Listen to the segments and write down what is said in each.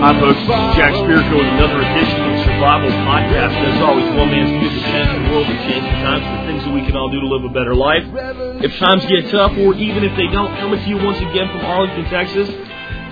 Hi, folks. This is. Jack Spirko with another edition of Survival Podcast. As always, one man's view of the changing world and changing times, the things that we can all do to live a better life. If times get tough, or even if they don't, coming to you once again from Arlington, Texas.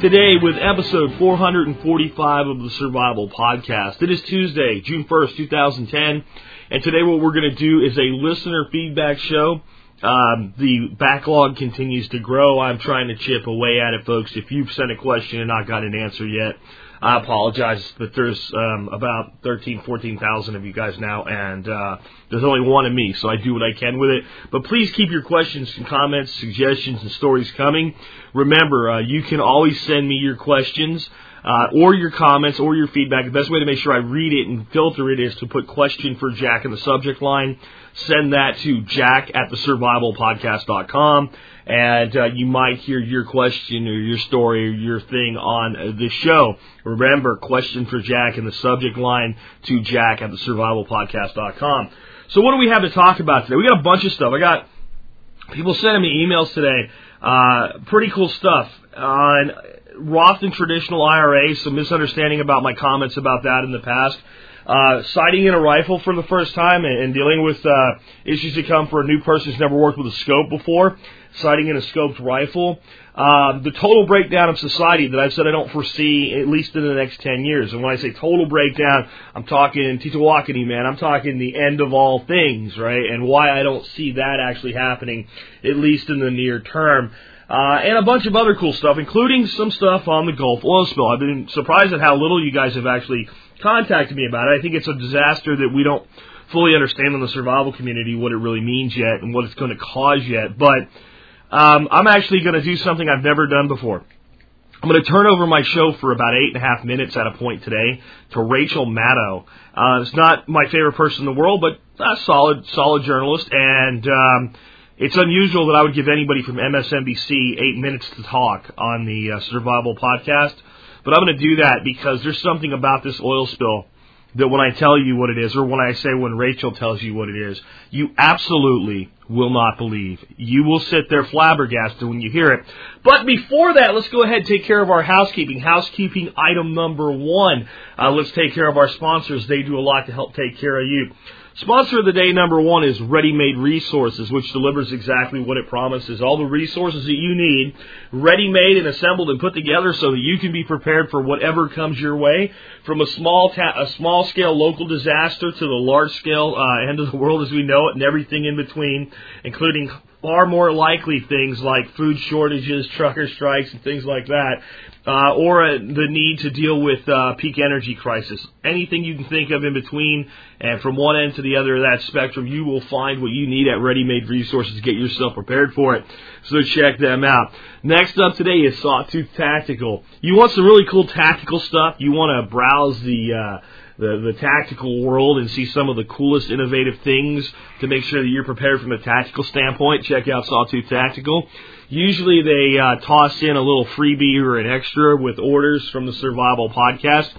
Today with episode 445 of the Survival Podcast. It is Tuesday, June 1st, 2010, and today what we're going to do is a listener feedback show. Um, the backlog continues to grow. I'm trying to chip away at it, folks. If you've sent a question and not got an answer yet, I apologize, but there's um, about 13, 14,000 of you guys now, and uh, there's only one of me, so I do what I can with it. But please keep your questions and comments, suggestions, and stories coming. Remember, uh, you can always send me your questions. Uh, or your comments or your feedback. The best way to make sure I read it and filter it is to put question for Jack in the subject line. Send that to jack at the survivalpodcast.com and uh, you might hear your question or your story or your thing on the show. Remember, question for Jack in the subject line to jack at the survivalpodcast.com. So what do we have to talk about today? We got a bunch of stuff. I got people sending me emails today. Uh, pretty cool stuff on Roth and traditional IRA. Some misunderstanding about my comments about that in the past. Uh, sighting in a rifle for the first time and, and dealing with uh, issues that come for a new person who's never worked with a scope before. Sighting in a scoped rifle. Um, the total breakdown of society that I've said I don't foresee at least in the next 10 years. And when I say total breakdown, I'm talking TEOTWAWKI, man. I'm talking the end of all things, right? And why I don't see that actually happening, at least in the near term. Uh, and a bunch of other cool stuff, including some stuff on the Gulf oil spill. I've been surprised at how little you guys have actually contacted me about it. I think it's a disaster that we don't fully understand in the survival community what it really means yet and what it's going to cause yet. But um, I'm actually going to do something I've never done before. I'm going to turn over my show for about eight and a half minutes at a point today to Rachel Maddow. Uh, it's not my favorite person in the world, but a solid, solid journalist, and um, it's unusual that I would give anybody from MSNBC eight minutes to talk on the uh, Survival Podcast. But I'm going to do that because there's something about this oil spill that when I tell you what it is, or when I say when Rachel tells you what it is, you absolutely will not believe. You will sit there flabbergasted when you hear it. But before that, let's go ahead and take care of our housekeeping. Housekeeping item number one. Uh, let's take care of our sponsors. They do a lot to help take care of you. Sponsor of the day number one is Ready Made Resources, which delivers exactly what it promises. All the resources that you need, ready made and assembled and put together so that you can be prepared for whatever comes your way. From a small ta- a small scale local disaster to the large scale uh, end of the world as we know it and everything in between, including far more likely things like food shortages, trucker strikes, and things like that, uh, or uh, the need to deal with uh, peak energy crisis. Anything you can think of in between, and from one end to the other of that spectrum, you will find what you need at Ready Made Resources to get yourself prepared for it. So check them out. Next up today is Sawtooth Tactical. You want some really cool tactical stuff? You want to browse the uh, the, the tactical world and see some of the coolest innovative things to make sure that you're prepared from a tactical standpoint, check out Sawtooth Tactical. Usually they uh, toss in a little freebie or an extra with orders from the Survival Podcast.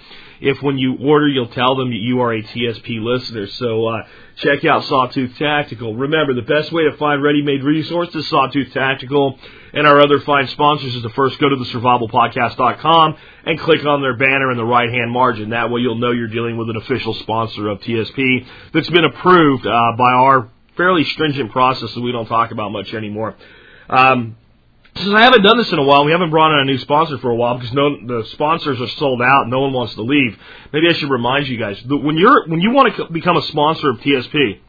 If when you order, you'll tell them that you are a TSP listener. So uh, check out Sawtooth Tactical. Remember, the best way to find ready-made resources, Sawtooth Tactical, and our other fine sponsors is to first go to the survivalpodcast.com and click on their banner in the right-hand margin. That way you'll know you're dealing with an official sponsor of TSP that's been approved uh, by our fairly stringent process that we don't talk about much anymore. Um, since I haven't done this in a while, we haven't brought in a new sponsor for a while because no, the sponsors are sold out. No one wants to leave. Maybe I should remind you guys that when you're when you want to become a sponsor of TSP,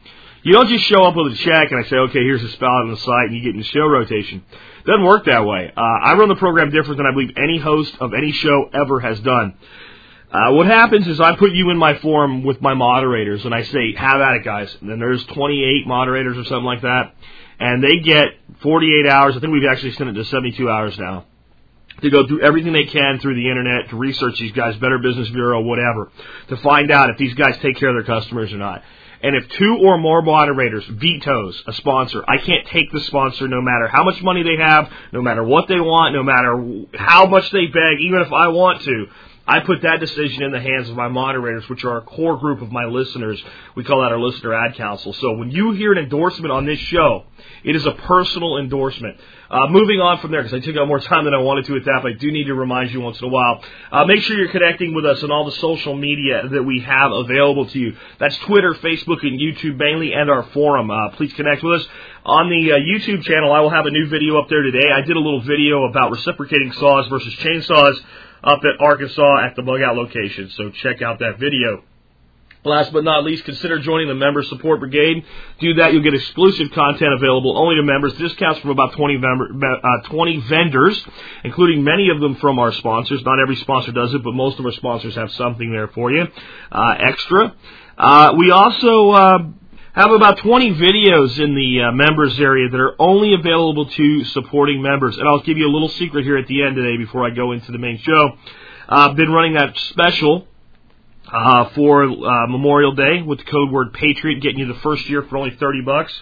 you don't just show up with a check and I say, okay, here's a spot on the site and you get in the show rotation. Doesn't work that way. Uh, I run the program different than I believe any host of any show ever has done. Uh, what happens is I put you in my forum with my moderators and I say, have at it, guys. And then there's 28 moderators or something like that. And they get 48 hours. I think we've actually sent it to 72 hours now. to go through everything they can through the internet to research these guys, Better Business Bureau, whatever, to find out if these guys take care of their customers or not. And if two or more moderators vetoes a sponsor, I can't take the sponsor no matter how much money they have, no matter what they want, no matter how much they beg, even if I want to. I put that decision in the hands of my moderators, which are a core group of my listeners. We call that our listener ad council. So when you hear an endorsement on this show, it is a personal endorsement. Uh, moving on from there, because I took out more time than I wanted to with that, but I do need to remind you once in a while. Uh, make sure you're connecting with us on all the social media that we have available to you. That's Twitter, Facebook, and YouTube mainly, and our forum. Uh, please connect with us. On the uh, YouTube channel, I will have a new video up there today. I did a little video about reciprocating saws versus chainsaws up at Arkansas at the bug out location. So check out that video. Last but not least, consider joining the Member Support Brigade. Do that, you'll get exclusive content available only to members. Discounts from about 20, member, uh, 20 vendors, including many of them from our sponsors. Not every sponsor does it, but most of our sponsors have something there for you. Uh, extra. Uh, we also uh, have about 20 videos in the uh, members area that are only available to supporting members. And I'll give you a little secret here at the end today before I go into the main show. I've been running that special uh, for uh, Memorial Day with the code word Patriot, getting you the first year for only 30 bucks.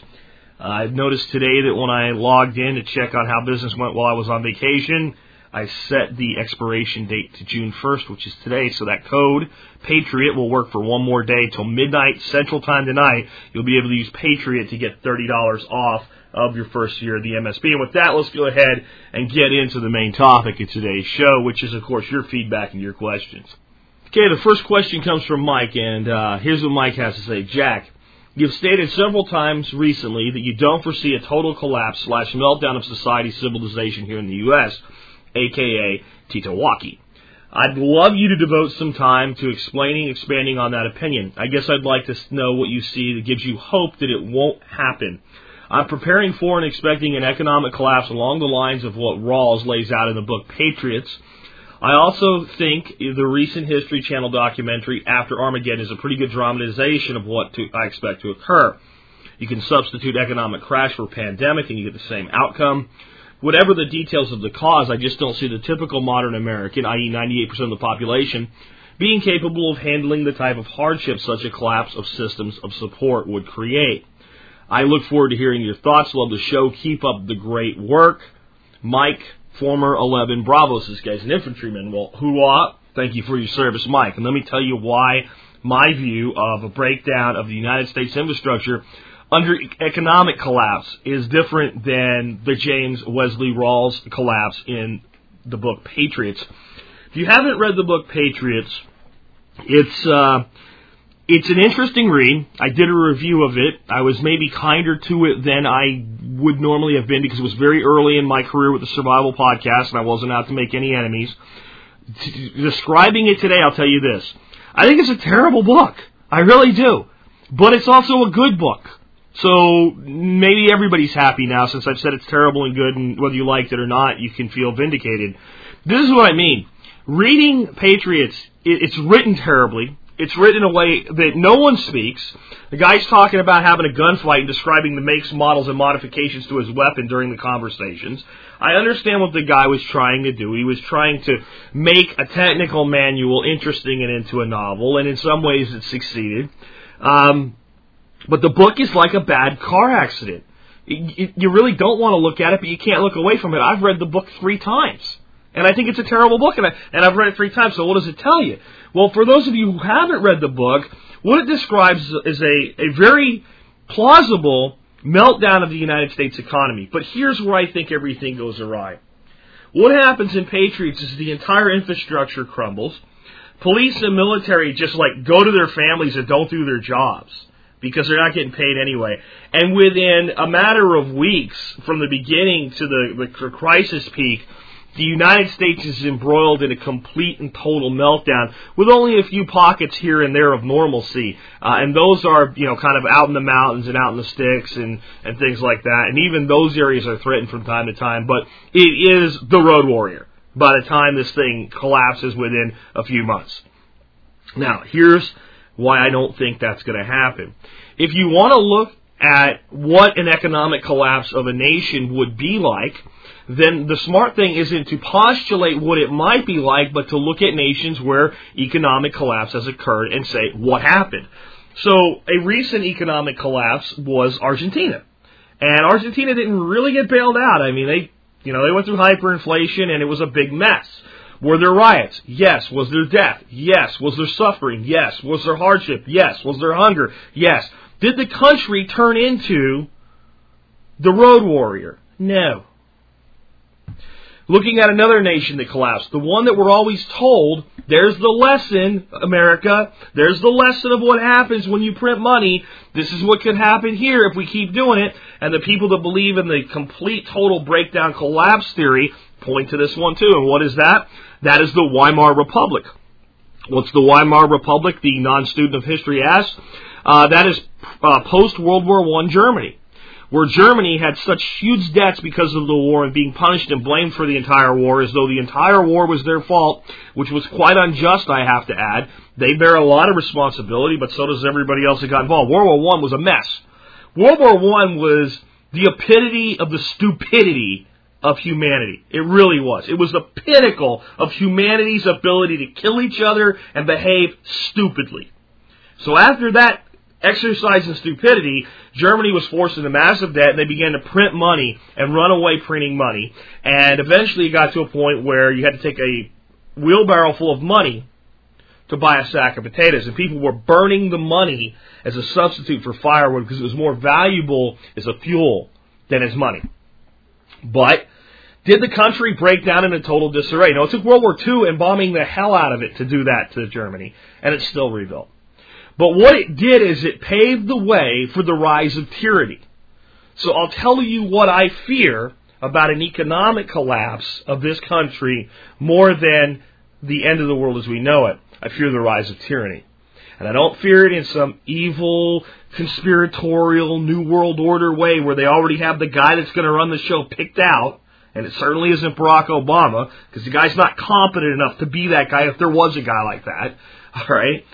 I've noticed today that when I logged in to check on how business went while I was on vacation, I set the expiration date to June 1st, which is today, so that code, Patriot, will work for one more day till midnight Central Time tonight. You'll be able to use Patriot to get $30 off of your first year of the MSB. And with that, let's go ahead and get into the main topic of today's show, which is, of course, your feedback and your questions. Okay, the first question comes from Mike, and uh, here's what Mike has to say. Jack, you've stated several times recently that you don't foresee a total collapse slash meltdown of society civilization here in the U.S., aka TEOTWAWKI. I'd love you to devote some time to explaining, expanding on that opinion. I guess I'd like to know what you see that gives you hope that it won't happen. I'm preparing for and expecting an economic collapse along the lines of what Rawles lays out in the book Patriots I also think the recent History Channel documentary After Armageddon is a pretty good dramatization of what to, I expect to occur. You can substitute economic crash for pandemic and you get the same outcome. Whatever the details of the cause, I just don't see the typical modern American, i.e. 98% of the population, being capable of handling the type of hardship such a collapse of systems of support would create. I look forward to hearing your thoughts. Love the show. Keep up the great work. Mike, former 11 Bravos. This guy's an infantryman. Well, hoorah! Thank you for your service, Mike. And let me tell you why my view of a breakdown of the United States infrastructure under economic collapse is different than the James Wesley Rawles collapse in the book Patriots. If you haven't read the book Patriots, it's uh, it's an interesting read. I did a review of it. I was maybe kinder to it than I would normally have been because it was very early in my career with the Survival Podcast and I wasn't out to make any enemies. Describing it today, I'll tell you this. I think it's a terrible book. I really do. But it's also a good book. So maybe everybody's happy now since I've said it's terrible and good and whether you liked it or not, you can feel vindicated. This is what I mean. Reading Patriots, it's written terribly. It's written in a way that no one speaks. The guy's talking about having a gunfight and describing the makes, models, and modifications to his weapon during the conversations. I understand what the guy was trying to do. He was trying to make a technical manual interesting and into a novel, and in some ways it succeeded. Um, but the book is like a bad car accident. You really don't want to look at it, but you can't look away from it. I've read the book three times. And I think it's a terrible book, and, I, and I've read it three times. So what does it tell you? Well, for those of you who haven't read the book, what it describes is a, a very plausible meltdown of the United States economy. But here's where I think everything goes awry. What happens in Patriots is the entire infrastructure crumbles. Police and military just like go to their families and don't do their jobs because they're not getting paid anyway. And within a matter of weeks, from the beginning to the, the crisis peak, the United States is embroiled in a complete and total meltdown with only a few pockets here and there of normalcy. Uh, and those are, you know, kind of out in the mountains and out in the sticks and, and things like that. And even those areas are threatened from time to time. But it is the road warrior by the time this thing collapses within a few months. Now, here's why I don't think that's going to happen. If you want to look at what an economic collapse of a nation would be like, then the smart thing isn't to postulate what it might be like, but to look at nations where economic collapse has occurred and say, what happened? So a recent economic collapse was Argentina. And Argentina didn't really get bailed out. I mean, they, you know, they went through hyperinflation and it was a big mess. Were there riots? Yes. Was there death? Yes. Was there suffering? Yes. Was there hardship? Yes. Was there hunger? Yes. Did the country turn into the road warrior? No. Looking at another nation that collapsed, the one that we're always told, there's the lesson, America, there's the lesson of what happens when you print money. This is what could happen here if we keep doing it. And the people that believe in the complete total breakdown collapse theory point to this one too. And what is that? That is the Weimar Republic. What's the Weimar Republic? The non-student of history asks. Uh, that is uh, post World War One Germany where Germany had such huge debts because of the war and being punished and blamed for the entire war as though the entire war was their fault, which was quite unjust, I have to add. They bear a lot of responsibility, but so does everybody else that got involved. World War One was a mess. World War One was the epitome of the stupidity of humanity. It really was. It was the pinnacle of humanity's ability to kill each other and behave stupidly. So after that exercise in stupidity, Germany was forced into massive debt and they began to print money and run away printing money. And eventually it got to a point where you had to take a wheelbarrow full of money to buy a sack of potatoes. And people were burning the money as a substitute for firewood because it was more valuable as a fuel than as money. But did the country break down into total disarray? No, it took World War II and bombing the hell out of it to do that to Germany, and it's still rebuilt. But what it did is it paved the way for the rise of tyranny. So I'll tell you what I fear about an economic collapse of this country more than the end of the world as we know it. I fear the rise of tyranny. And I don't fear it in some evil, conspiratorial, New World Order way where they already have the guy that's going to run the show picked out. And it certainly isn't Barack Obama, because the guy's not competent enough to be that guy if there was a guy like that. Alright?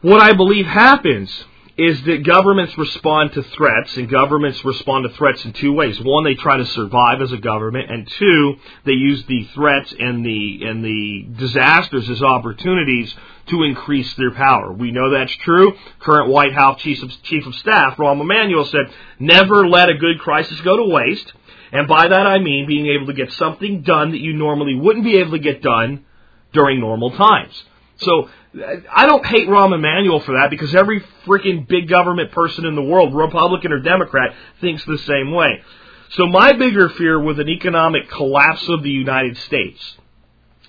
What I believe happens is that governments respond to threats, and governments respond to threats in two ways. One, they try to survive as a government, and two, they use the threats and the and the disasters as opportunities to increase their power. We know that's true. Current White House Chief of, Chief of Staff, Rahm Emanuel, said, "Never let a good crisis go to waste." And by that I mean being able to get something done that you normally wouldn't be able to get done during normal times. So I don't hate Rahm Emanuel for that because every freaking big government person in the world, Republican or Democrat, thinks the same way. So my bigger fear with an economic collapse of the United States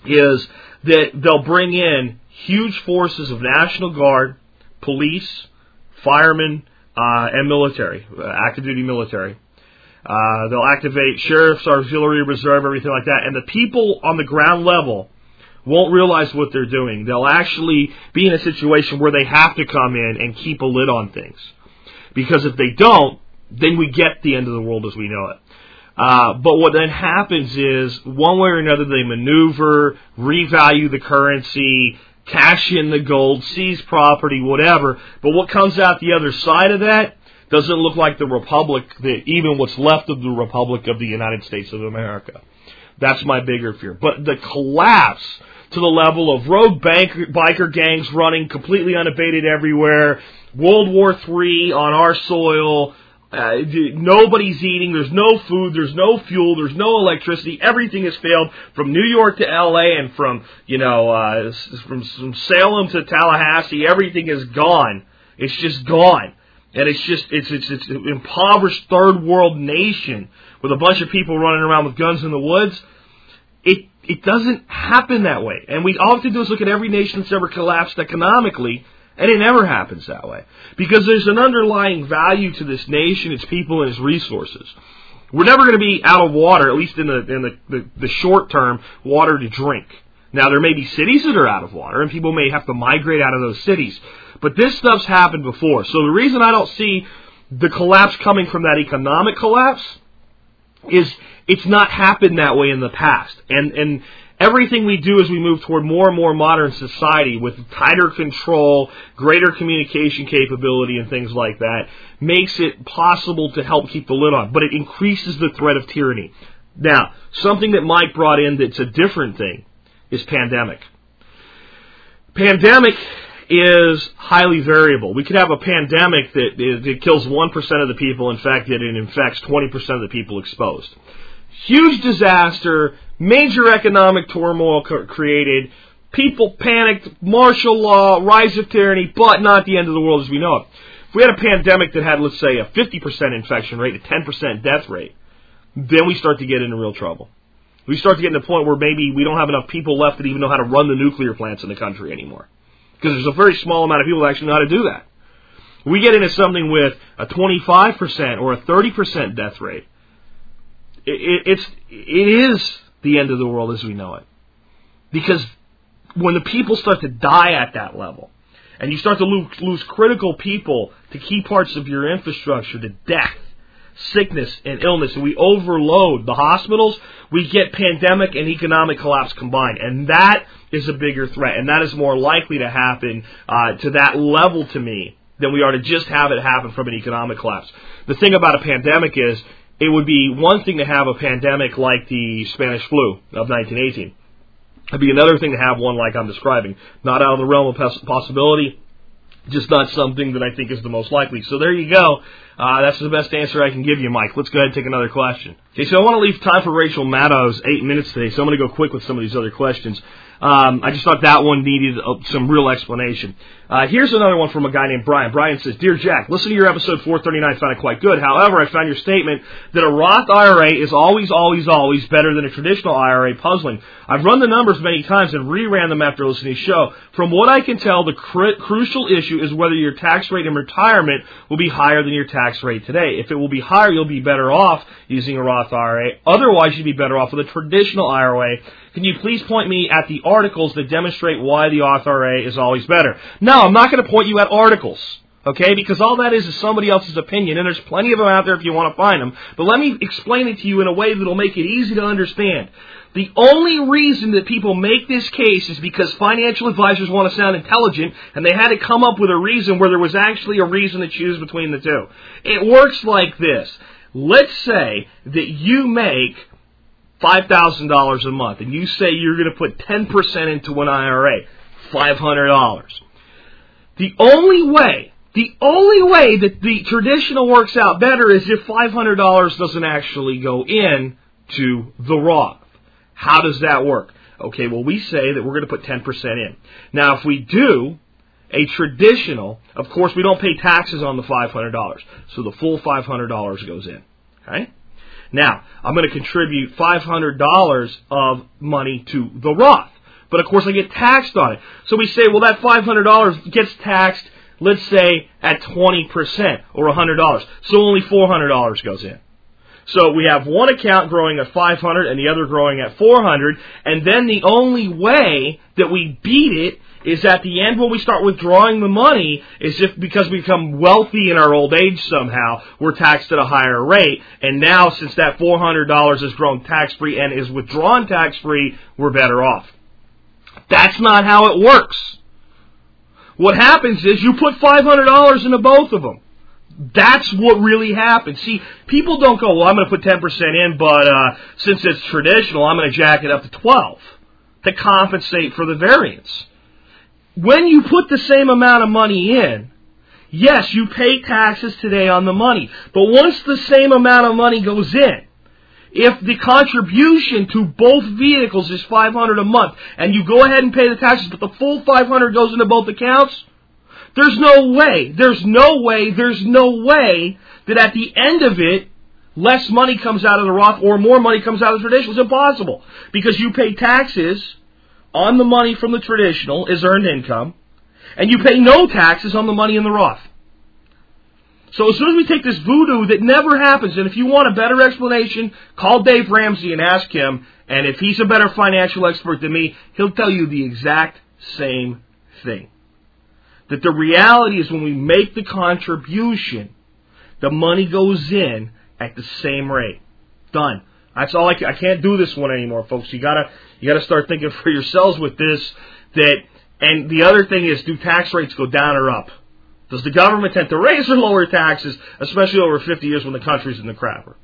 is that they'll bring in huge forces of National Guard, police, firemen, uh, and military, uh, active duty military. Uh, they'll activate sheriffs, auxiliary reserve, everything like that, and the people on the ground level won't realize what they're doing. They'll actually be in a situation where they have to come in and keep a lid on things. Because if they don't, then we get the end of the world as we know it. Uh, but what then happens is, one way or another, they maneuver, revalue the currency, cash in the gold, seize property, whatever. But what comes out the other side of that doesn't look like the republic, the, even what's left of the republic of the United States of America. That's my bigger fear. But the collapse to the level of rogue bank, biker gangs running completely unabated everywhere, World War III on our soil, uh, nobody's eating, there's no food, there's no fuel, there's no electricity, everything has failed from New York to LA and from, you know, uh, from, from Salem to Tallahassee, everything is gone. It's just gone. And it's just, it's, it's, it's an impoverished third world nation with a bunch of people running around with guns in the woods. It, it doesn't happen that way. And we all have to do is look at every nation that's ever collapsed economically, and it never happens that way. Because there's an underlying value to this nation, its people, and its resources. We're never going to be out of water, at least in the, in the, the, the short term, water to drink. Now, there may be cities that are out of water, and people may have to migrate out of those cities. But this stuff's happened before. So the reason I don't see the collapse coming from that economic collapse is it's not happened that way in the past. And and everything we do as we move toward more and more modern society with tighter control, greater communication capability and things like that makes it possible to help keep the lid on, but it increases the threat of tyranny. Now, something that Mike brought in that's a different thing is pandemic. Pandemic is highly variable. We could have a pandemic that, that kills 1% of the people infected and infects 20% of the people exposed. Huge disaster, major economic turmoil created, people panicked, martial law, rise of tyranny, but not the end of the world as we know it. If we had a pandemic that had, let's say, a 50% infection rate, a 10% death rate, then we start to get into real trouble. We start to get to the point where maybe we don't have enough people left that even know how to run the nuclear plants in the country anymore. Because there's a very small amount of people that actually know how to do that. We get into something with a 25% or a 30% death rate. It, it, it's, it is the end of the world as we know it. Because when the people start to die at that level, and you start to lose, lose critical people to key parts of your infrastructure to death, sickness, and illness, and we overload the hospitals, we get pandemic and economic collapse combined. And that is a bigger threat, and that is more likely to happen uh, to that level to me than we are to just have it happen from an economic collapse. The thing about a pandemic is it would be one thing to have a pandemic like the Spanish flu of 1918. It'd be another thing to have one like I'm describing. Not out of the realm of possibility, just not something that I think is the most likely. So there you go. Uh, that's the best answer I can give you, Mike. Let's go ahead and take another question. Okay, so I want to leave time for Rachel Maddow's eight minutes today, so I'm going to go quick with some of these other questions. Um, I just thought that one needed uh, some real explanation. Uh, here's another one from a guy named Brian. Brian says, Dear Jack, listen to your episode 439, I found it quite good. However, I found your statement that a Roth IRA is always, always, always better than a traditional IRA puzzling. I've run the numbers many times and reran them after listening to the show. From what I can tell, the cr- crucial issue is whether your tax rate in retirement will be higher than your tax rate today. If it will be higher, you'll be better off using a Roth IRA. Otherwise, you'd be better off with a traditional IRA. Can you please point me at the articles that demonstrate why the Roth IRA is always better? No, I'm not going to point you at articles. Okay, because all that is is somebody else's opinion, and there's plenty of them out there if you want to find them. But let me explain it to you in a way that'll make it easy to understand. The only reason that people make this case is because financial advisors want to sound intelligent, and they had to come up with a reason where there was actually a reason to choose between the two. It works like this. Let's say that you make $5,000 a month, and you say you're going to put 10% into an IRA, $500. The only way, the only way that the traditional works out better is if $500 doesn't actually go in to the Roth. How does that work? Okay, well, we say that we're going to put 10% in. Now, if we do a traditional, of course, we don't pay taxes on the $500. So the full $500 goes in. Okay? Now, I'm going to contribute $500 of money to the Roth. But of course, I get taxed on it. So we say, well, that $500 gets taxed, let's say, at 20% or $100. So only $400 goes in. So we have one account growing at 500 and the other growing at 400, and then the only way that we beat it is at the end when we start withdrawing the money is if because we become wealthy in our old age somehow, we're taxed at a higher rate. And now since that $400 has grown tax free and is withdrawn tax free, we're better off. That's not how it works. What happens is you put $500 into both of them. That's what really happens. See, people don't go, well, I'm going to put 10% in, but uh, since it's traditional, I'm going to jack it up to 12 to compensate for the variance when you put the same amount of money in, yes, you pay taxes today on the money. But once the same amount of money goes in, if the contribution to both vehicles is 500 a month and you go ahead and pay the taxes but the full 500 goes into both accounts, there's no way, there's no way, there's no way that at the end of it less money comes out of the Roth or more money comes out of the traditional. It's impossible because you pay taxes on the money from the traditional is earned income, and you pay no taxes on the money in the Roth. So as soon as we take this voodoo that never happens, and if you want a better explanation, call Dave Ramsey and ask him, and if he's a better financial expert than me, he'll tell you the exact same thing. That the reality is when we make the contribution, the money goes in at the same rate. Done. That's all I can. I can't do this one anymore, folks. You gotta you gotta start thinking for yourselves with this. That and the other thing is, do tax rates go down or up? Does the government tend to raise or lower taxes, especially over 50 years when the country's in the crapper?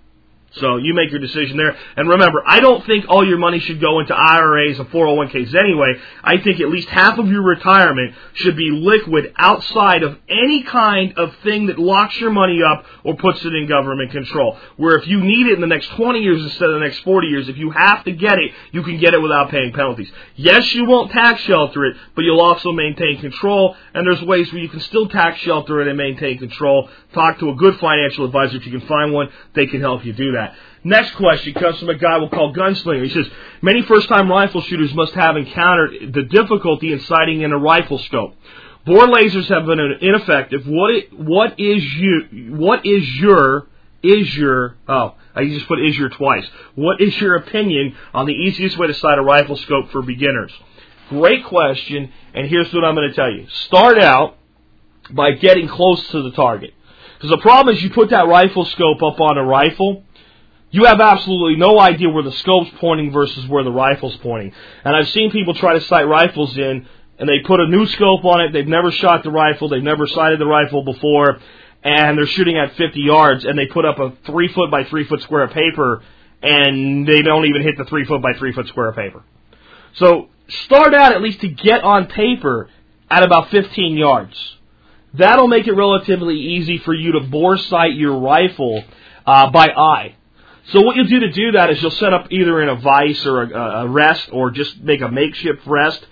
So you make your decision there. And remember, I don't think all your money should go into IRAs and 401ks anyway. I think at least half of your retirement should be liquid outside of any kind of thing that locks your money up or puts it in government control. Where if you need it in the next 20 years instead of the next 40 years, if you have to get it, you can get it without paying penalties. Yes, you won't tax shelter it, but you'll also maintain control. And there's ways where you can still tax shelter it and maintain control. Talk to a good financial advisor if you can find one. They can help you do that. Next question comes from a guy we'll call Gunslinger. He says, many first-time rifle shooters must have encountered the difficulty in sighting in a rifle scope. Bore lasers have been ineffective. What, what is you what is your is your oh I just put is your twice. What is your opinion on the easiest way to sight a rifle scope for beginners? Great question, and here's what I'm going to tell you. Start out by getting close to the target. Because the problem is you put that rifle scope up on a rifle, you have absolutely no idea where the scope's pointing versus where the rifle's pointing. And I've seen people try to sight rifles in, and they put a new scope on it. They've never shot the rifle. They've never sighted the rifle before, and they're shooting at 50 yards. And they put up a three foot by three foot square of paper, and they don't even hit the three foot by three foot square of paper. So start out at least to get on paper at about 15 yards. That'll make it relatively easy for you to bore sight your rifle uh, by eye. So what you'll do to do that is you'll set up either in a vise or a, a rest or just make a makeshift rest.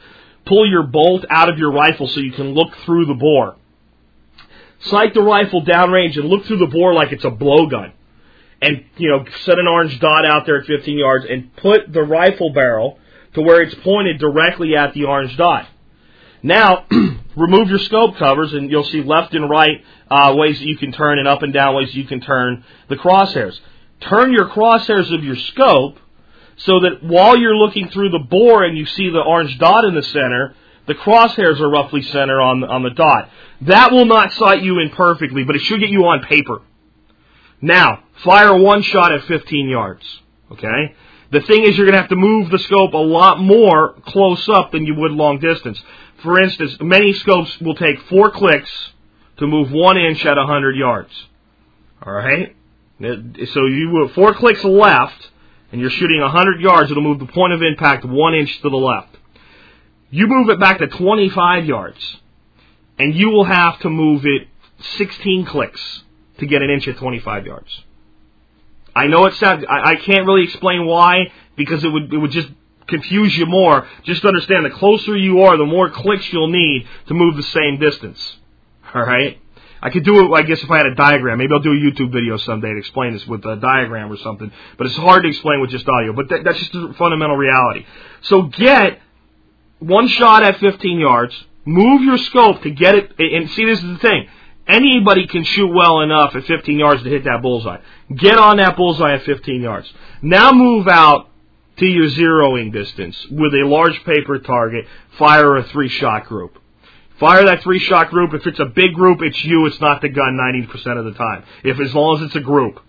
Pull your bolt out of your rifle so you can look through the bore. Sight the rifle downrange and look through the bore like it's a blowgun. And, you know, set an orange dot out there at 15 yards and put the rifle barrel to where it's pointed directly at the orange dot. Now, remove your scope covers and you'll see left and right uh, ways that you can turn and up and down ways you can turn the crosshairs turn your crosshairs of your scope so that while you're looking through the bore and you see the orange dot in the center, the crosshairs are roughly center on, on the dot. That will not sight you in perfectly, but it should get you on paper. Now, fire one shot at 15 yards. Okay? The thing is, you're going to have to move the scope a lot more close up than you would long distance. For instance, many scopes will take four clicks to move one inch at 100 yards. Alright? So you four clicks left, and you're shooting 100 yards. It'll move the point of impact one inch to the left. You move it back to 25 yards, and you will have to move it 16 clicks to get an inch at 25 yards. I know it's sad. I, I can't really explain why because it would it would just confuse you more. Just understand the closer you are, the more clicks you'll need to move the same distance. All right. I could do it, I guess, if I had a diagram. Maybe I'll do a YouTube video someday to explain this with a diagram or something. But it's hard to explain with just audio. But that, that's just the fundamental reality. So get one shot at 15 yards. Move your scope to get it. And see, this is the thing. Anybody can shoot well enough at 15 yards to hit that bullseye. Get on that bullseye at 15 yards. Now move out to your zeroing distance with a large paper target. Fire a three shot group. Fire that three shot group. If it's a big group, it's you. It's not the gun 90% of the time. If as long as it's a group.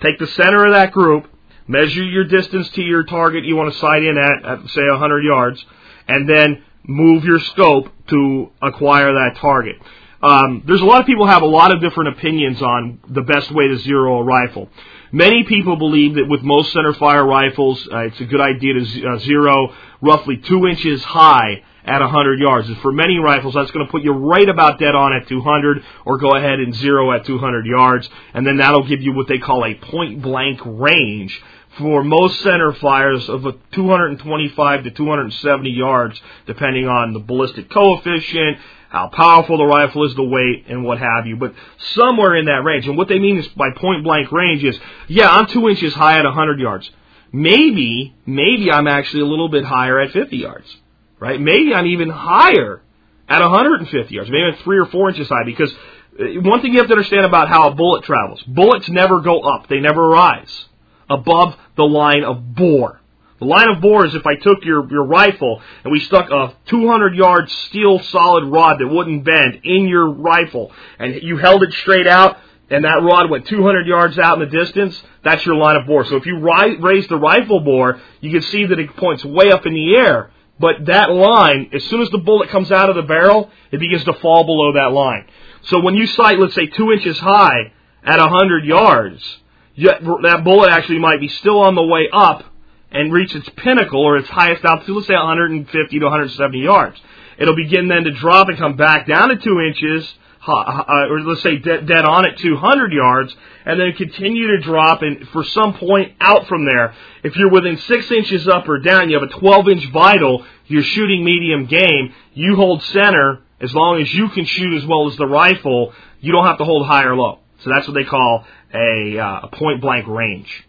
Take the center of that group, measure your distance to your target you want to sight in at, at say 100 yards, and then move your scope to acquire that target. Um, there's a lot of people have a lot of different opinions on the best way to zero a rifle. Many people believe that with most center fire rifles, uh, it's a good idea to z- uh, zero roughly two inches high at 100 yards. And for many rifles, that's going to put you right about dead on at 200, or go ahead and zero at 200 yards, and then that'll give you what they call a point blank range for most center fires of a 225 to 270 yards, depending on the ballistic coefficient, how powerful the rifle is, the weight, and what have you. But somewhere in that range. And what they mean is by point blank range is, yeah, I'm two inches high at 100 yards. Maybe, maybe I'm actually a little bit higher at 50 yards right? Maybe I'm even higher at 150 yards, maybe I'm three or four inches high because uh, one thing you have to understand about how a bullet travels, bullets never go up, they never rise above the line of bore. The line of bore is if I took your, your rifle and we stuck a 200 yard steel solid rod that wouldn't bend in your rifle and you held it straight out and that rod went 200 yards out in the distance, that's your line of bore. So if you ri- raise the rifle bore, you can see that it points way up in the air but that line, as soon as the bullet comes out of the barrel, it begins to fall below that line. So when you sight, let's say, two inches high at 100 yards, that bullet actually might be still on the way up and reach its pinnacle or its highest altitude, let's say 150 to 170 yards. It'll begin then to drop and come back down to two inches, uh, or let's say dead, on at 200 yards, and then continue to drop and for some point out from there. If you're within six inches up or down, you have a 12 inch vital, you're shooting medium game, you hold center, as long as you can shoot as well as the rifle, you don't have to hold high or low. So that's what they call a, uh, a point blank range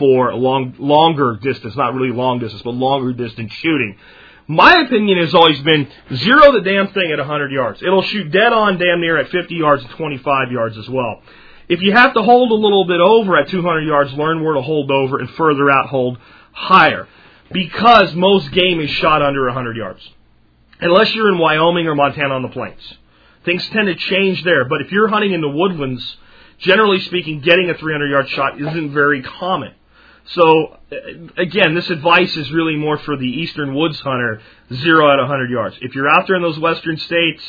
for long, longer distance, not really long distance, but longer distance shooting. My opinion has always been zero the damn thing at 100 yards. It'll shoot dead on damn near at 50 yards and 25 yards as well. If you have to hold a little bit over at 200 yards, learn where to hold over and further out hold higher. Because most game is shot under 100 yards. Unless you're in Wyoming or Montana on the plains. Things tend to change there. But if you're hunting in the woodlands, generally speaking, getting a 300 yard shot isn't very common. So uh, again, this advice is really more for the eastern woods hunter, zero at 100 yards. If you're out there in those western states,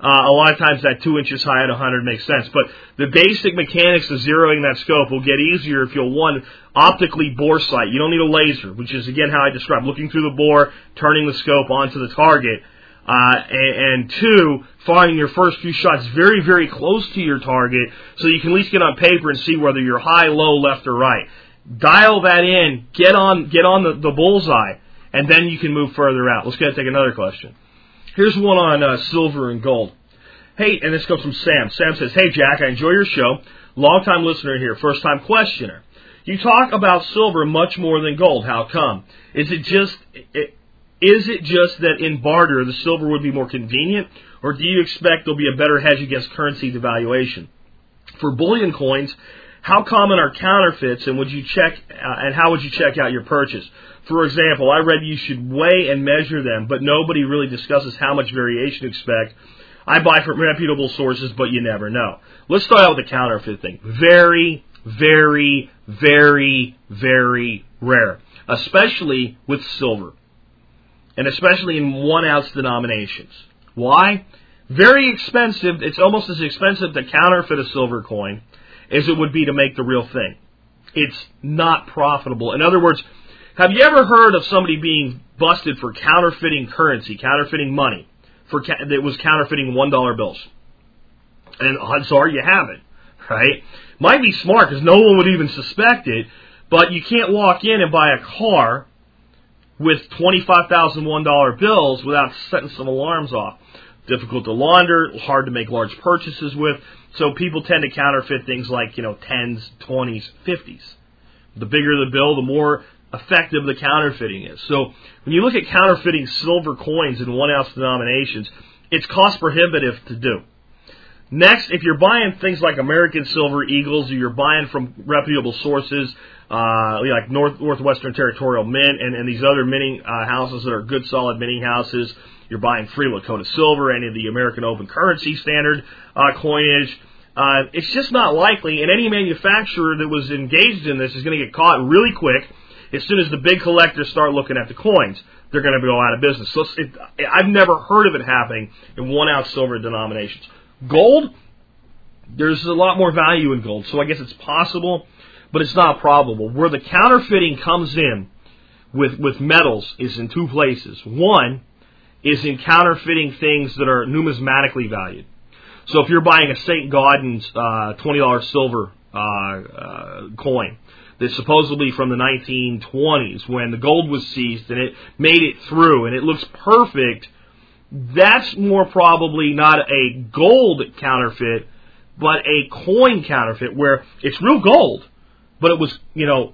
uh, a lot of times that two inches high at 100 makes sense. But the basic mechanics of zeroing that scope will get easier if you'll one optically bore sight. You don't need a laser, which is again how I described looking through the bore, turning the scope onto the target. Uh, and, and, two, firing your first few shots very, very close to your target so you can at least get on paper and see whether you're high, low, left, or right dial that in, get on get on the, the bullseye, and then you can move further out. Let's go take another question. Here's one on uh, silver and gold. Hey, and this comes from Sam. Sam says, "Hey Jack, I enjoy your show. Long time listener here, first time questioner. You talk about silver much more than gold. How come? Is it just it, is it just that in barter the silver would be more convenient, or do you expect there'll be a better hedge against currency devaluation? For bullion coins, how common are counterfeits, and would you check uh, and how would you check out your purchase? For example, I read you should weigh and measure them, but nobody really discusses how much variation to expect. I buy from reputable sources, but you never know. Let's start out with the counterfeit thing. Very, very, very, very rare, especially with silver, and especially in one ounce denominations. Why? Very expensive. It's almost as expensive to counterfeit a silver coin as it would be to make the real thing. It's not profitable. In other words, have you ever heard of somebody being busted for counterfeiting currency, counterfeiting money, for ca- that was counterfeiting one dollar bills? And oh, odds are you haven't, right? Might be smart because no one would even suspect it, but you can't walk in and buy a car with twenty-five thousand one dollar bills without setting some alarms off. Difficult to launder, hard to make large purchases with. So people tend to counterfeit things like, you know, 10s, 20s, 50s. The bigger the bill, the more effective the counterfeiting is. So when you look at counterfeiting silver coins in one ounce denominations, it's cost prohibitive to do. Next, if you're buying things like American Silver Eagles, or you're buying from reputable sources, uh, like North Northwestern Territorial Mint and, and these other minting uh, houses that are good, solid minting houses, you're buying free Lakota Silver, any of the American Open Currency Standard uh, coinage. Uh, it's just not likely, and any manufacturer that was engaged in this is going to get caught really quick. As soon as the big collectors start looking at the coins, they're going to go out of business. So it, I've never heard of it happening in one ounce silver denominations. Gold, there's a lot more value in gold, so I guess it's possible, but it's not probable. Where the counterfeiting comes in with with metals is in two places. One is in counterfeiting things that are numismatically valued. So if you're buying a St. Gaudens uh, $20 silver uh, uh, coin that's supposedly from the 1920s when the gold was seized and it made it through and it looks perfect, that's more probably not a gold counterfeit, but a coin counterfeit where it's real gold, but it was, you know,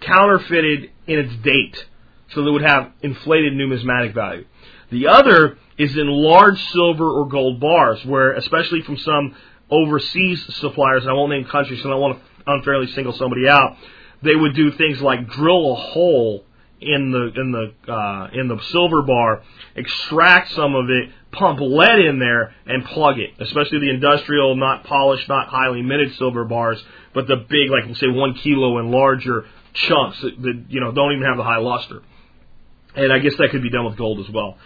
counterfeited in its date. So that it would have inflated numismatic value. The other is in large silver or gold bars, where, especially from some overseas suppliers, I won't name countries, so I don't want to unfairly single somebody out, they would do things like drill a hole in the in the uh, in the silver bar, extract some of it, pump lead in there, and plug it. Especially the industrial, not polished, not highly minted silver bars, but the big, like say one kilo and larger chunks that, that you know don't even have the high luster. And I guess that could be done with gold as well.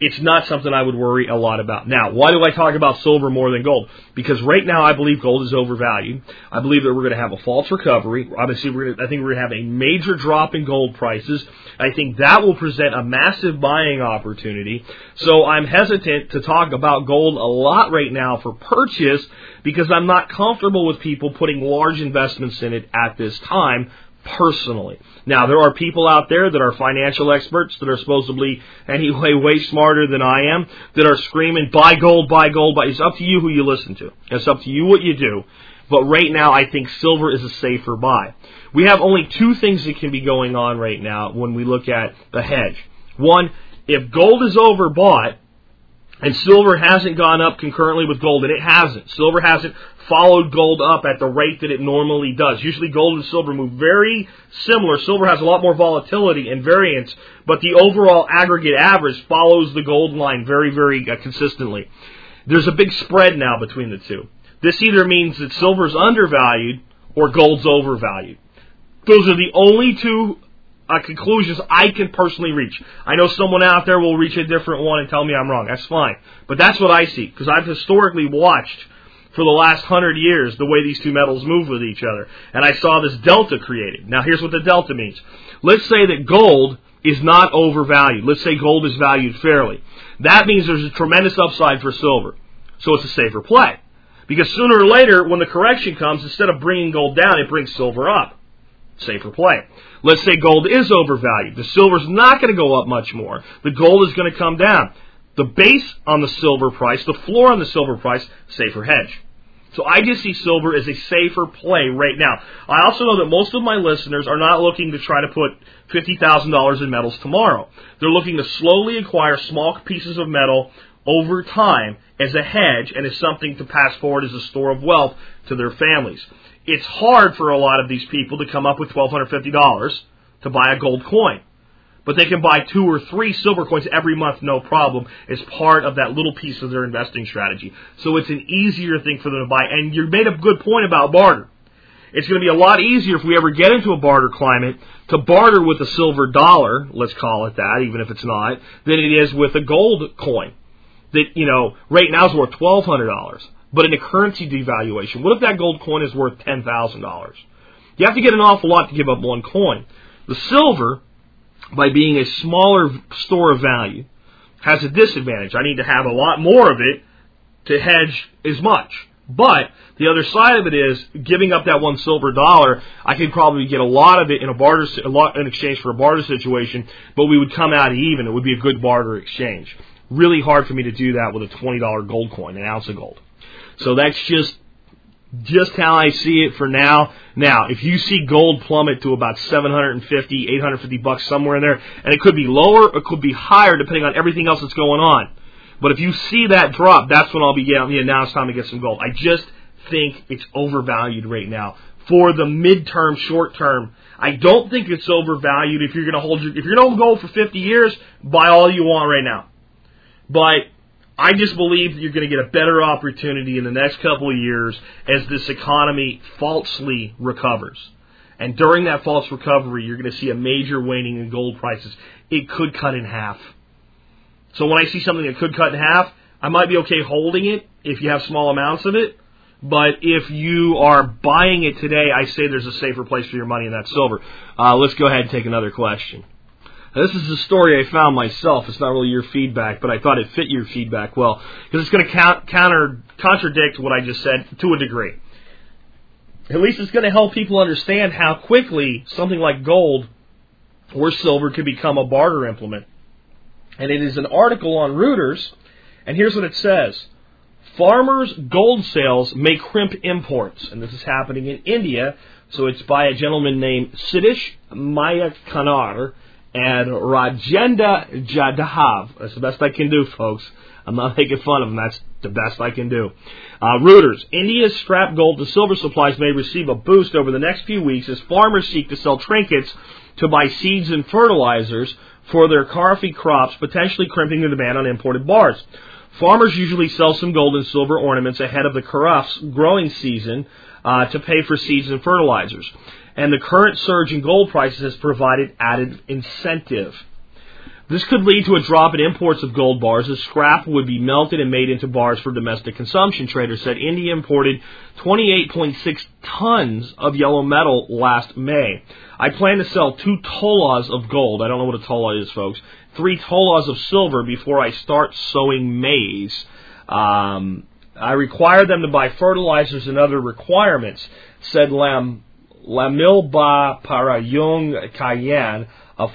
it's not something I would worry a lot about. Now, why do I talk about silver more than gold? Because right now I believe gold is overvalued. I believe that we're going to have a false recovery. Obviously, we're going to, I think we're going to have a major drop in gold prices. I think that will present a massive buying opportunity. So I'm hesitant to talk about gold a lot right now for purchase because I'm not comfortable with people putting large investments in it at this time personally. Now, there are people out there that are financial experts that are supposedly anyway way smarter than I am that are screaming, buy gold, buy gold, buy. It's up to you who you listen to. It's up to you what you do. But right now, I think silver is a safer buy. We have only two things that can be going on right now when we look at the hedge. One, if gold is overbought, and silver hasn't gone up concurrently with gold, and it hasn't. Silver hasn't followed gold up at the rate that it normally does. Usually gold and silver move very similar. Silver has a lot more volatility and variance, but the overall aggregate average follows the gold line very, very uh, consistently. There's a big spread now between the two. This either means that silver's undervalued or gold's overvalued. Those are the only two uh, conclusions I can personally reach. I know someone out there will reach a different one and tell me I'm wrong. That's fine. But that's what I see because I've historically watched for the last hundred years the way these two metals move with each other. And I saw this delta created. Now here's what the delta means. Let's say that gold is not overvalued. Let's say gold is valued fairly. That means there's a tremendous upside for silver. So it's a safer play. Because sooner or later, when the correction comes, instead of bringing gold down, it brings silver up. Safer play. Let's say gold is overvalued. The silver's not going to go up much more. The gold is going to come down. The base on the silver price, the floor on the silver price, safer hedge. So I just see silver as a safer play right now. I also know that most of my listeners are not looking to try to put $50,000 in metals tomorrow. They're looking to slowly acquire small pieces of metal over time as a hedge and as something to pass forward as a store of wealth to their families. It's hard for a lot of these people to come up with $1,250 to buy a gold coin. But they can buy two or three silver coins every month, no problem, as part of that little piece of their investing strategy. So it's an easier thing for them to buy. And you made a good point about barter. It's going to be a lot easier if we ever get into a barter climate to barter with a silver dollar, let's call it that, even if it's not, than it is with a gold coin. That, you know, right now is worth $1,200. But in a currency devaluation, what if that gold coin is worth $10,000? You have to get an awful lot to give up one coin. The silver by being a smaller store of value has a disadvantage. I need to have a lot more of it to hedge as much. But the other side of it is giving up that one silver dollar. I could probably get a lot of it in a barter, a lot in exchange for a barter situation, but we would come out even. It would be a good barter exchange. Really hard for me to do that with a twenty dollar gold coin, an ounce of gold. So that's just just how I see it for now. Now, if you see gold plummet to about 750, 850 bucks somewhere in there, and it could be lower, it could be higher depending on everything else that's going on. But if you see that drop, that's when I'll be getting, yeah, now it's time to get some gold. I just think it's overvalued right now for the midterm, short term. I don't think it's overvalued if you're going to hold your, if you're going to hold gold for 50 years, buy all you want right now. But I just believe that you're going to get a better opportunity in the next couple of years as this economy falsely recovers. And during that false recovery, you're going to see a major waning in gold prices. It could cut in half. So when I see something that could cut in half, I might be okay holding it if you have small amounts of it. But if you are buying it today, I say there's a safer place for your money, and that's silver. Uh, let's go ahead and take another question. This is a story I found myself. It's not really your feedback, but I thought it fit your feedback well because it's going to counter contradict what I just said to a degree. At least it's going to help people understand how quickly something like gold or silver could become a barter implement. And it is an article on Reuters, and here's what it says. Farmers' gold sales may crimp imports, and this is happening in India. So it's by a gentleman named Siddhish Mayakanar and Rajendra Jadhav. That's the best I can do, folks. I'm not making fun of him. That's the best I can do. Uh, Reuters. India's scrap gold to silver supplies may receive a boost over the next few weeks as farmers seek to sell trinkets to buy seeds and fertilizers for their coffee crops, potentially crimping the demand on imported bars. Farmers usually sell some gold and silver ornaments ahead of the kharif's growing season uh, to pay for seeds and fertilizers and the current surge in gold prices has provided added incentive. This could lead to a drop in imports of gold bars as scrap would be melted and made into bars for domestic consumption. Traders said India imported 28.6 tons of yellow metal last May. I plan to sell two tolas of gold. I don't know what a tola is, folks. Three tolas of silver before I start sowing maize. Um, I require them to buy fertilizers and other requirements, said Lam Lamilba Parayung Kayan, a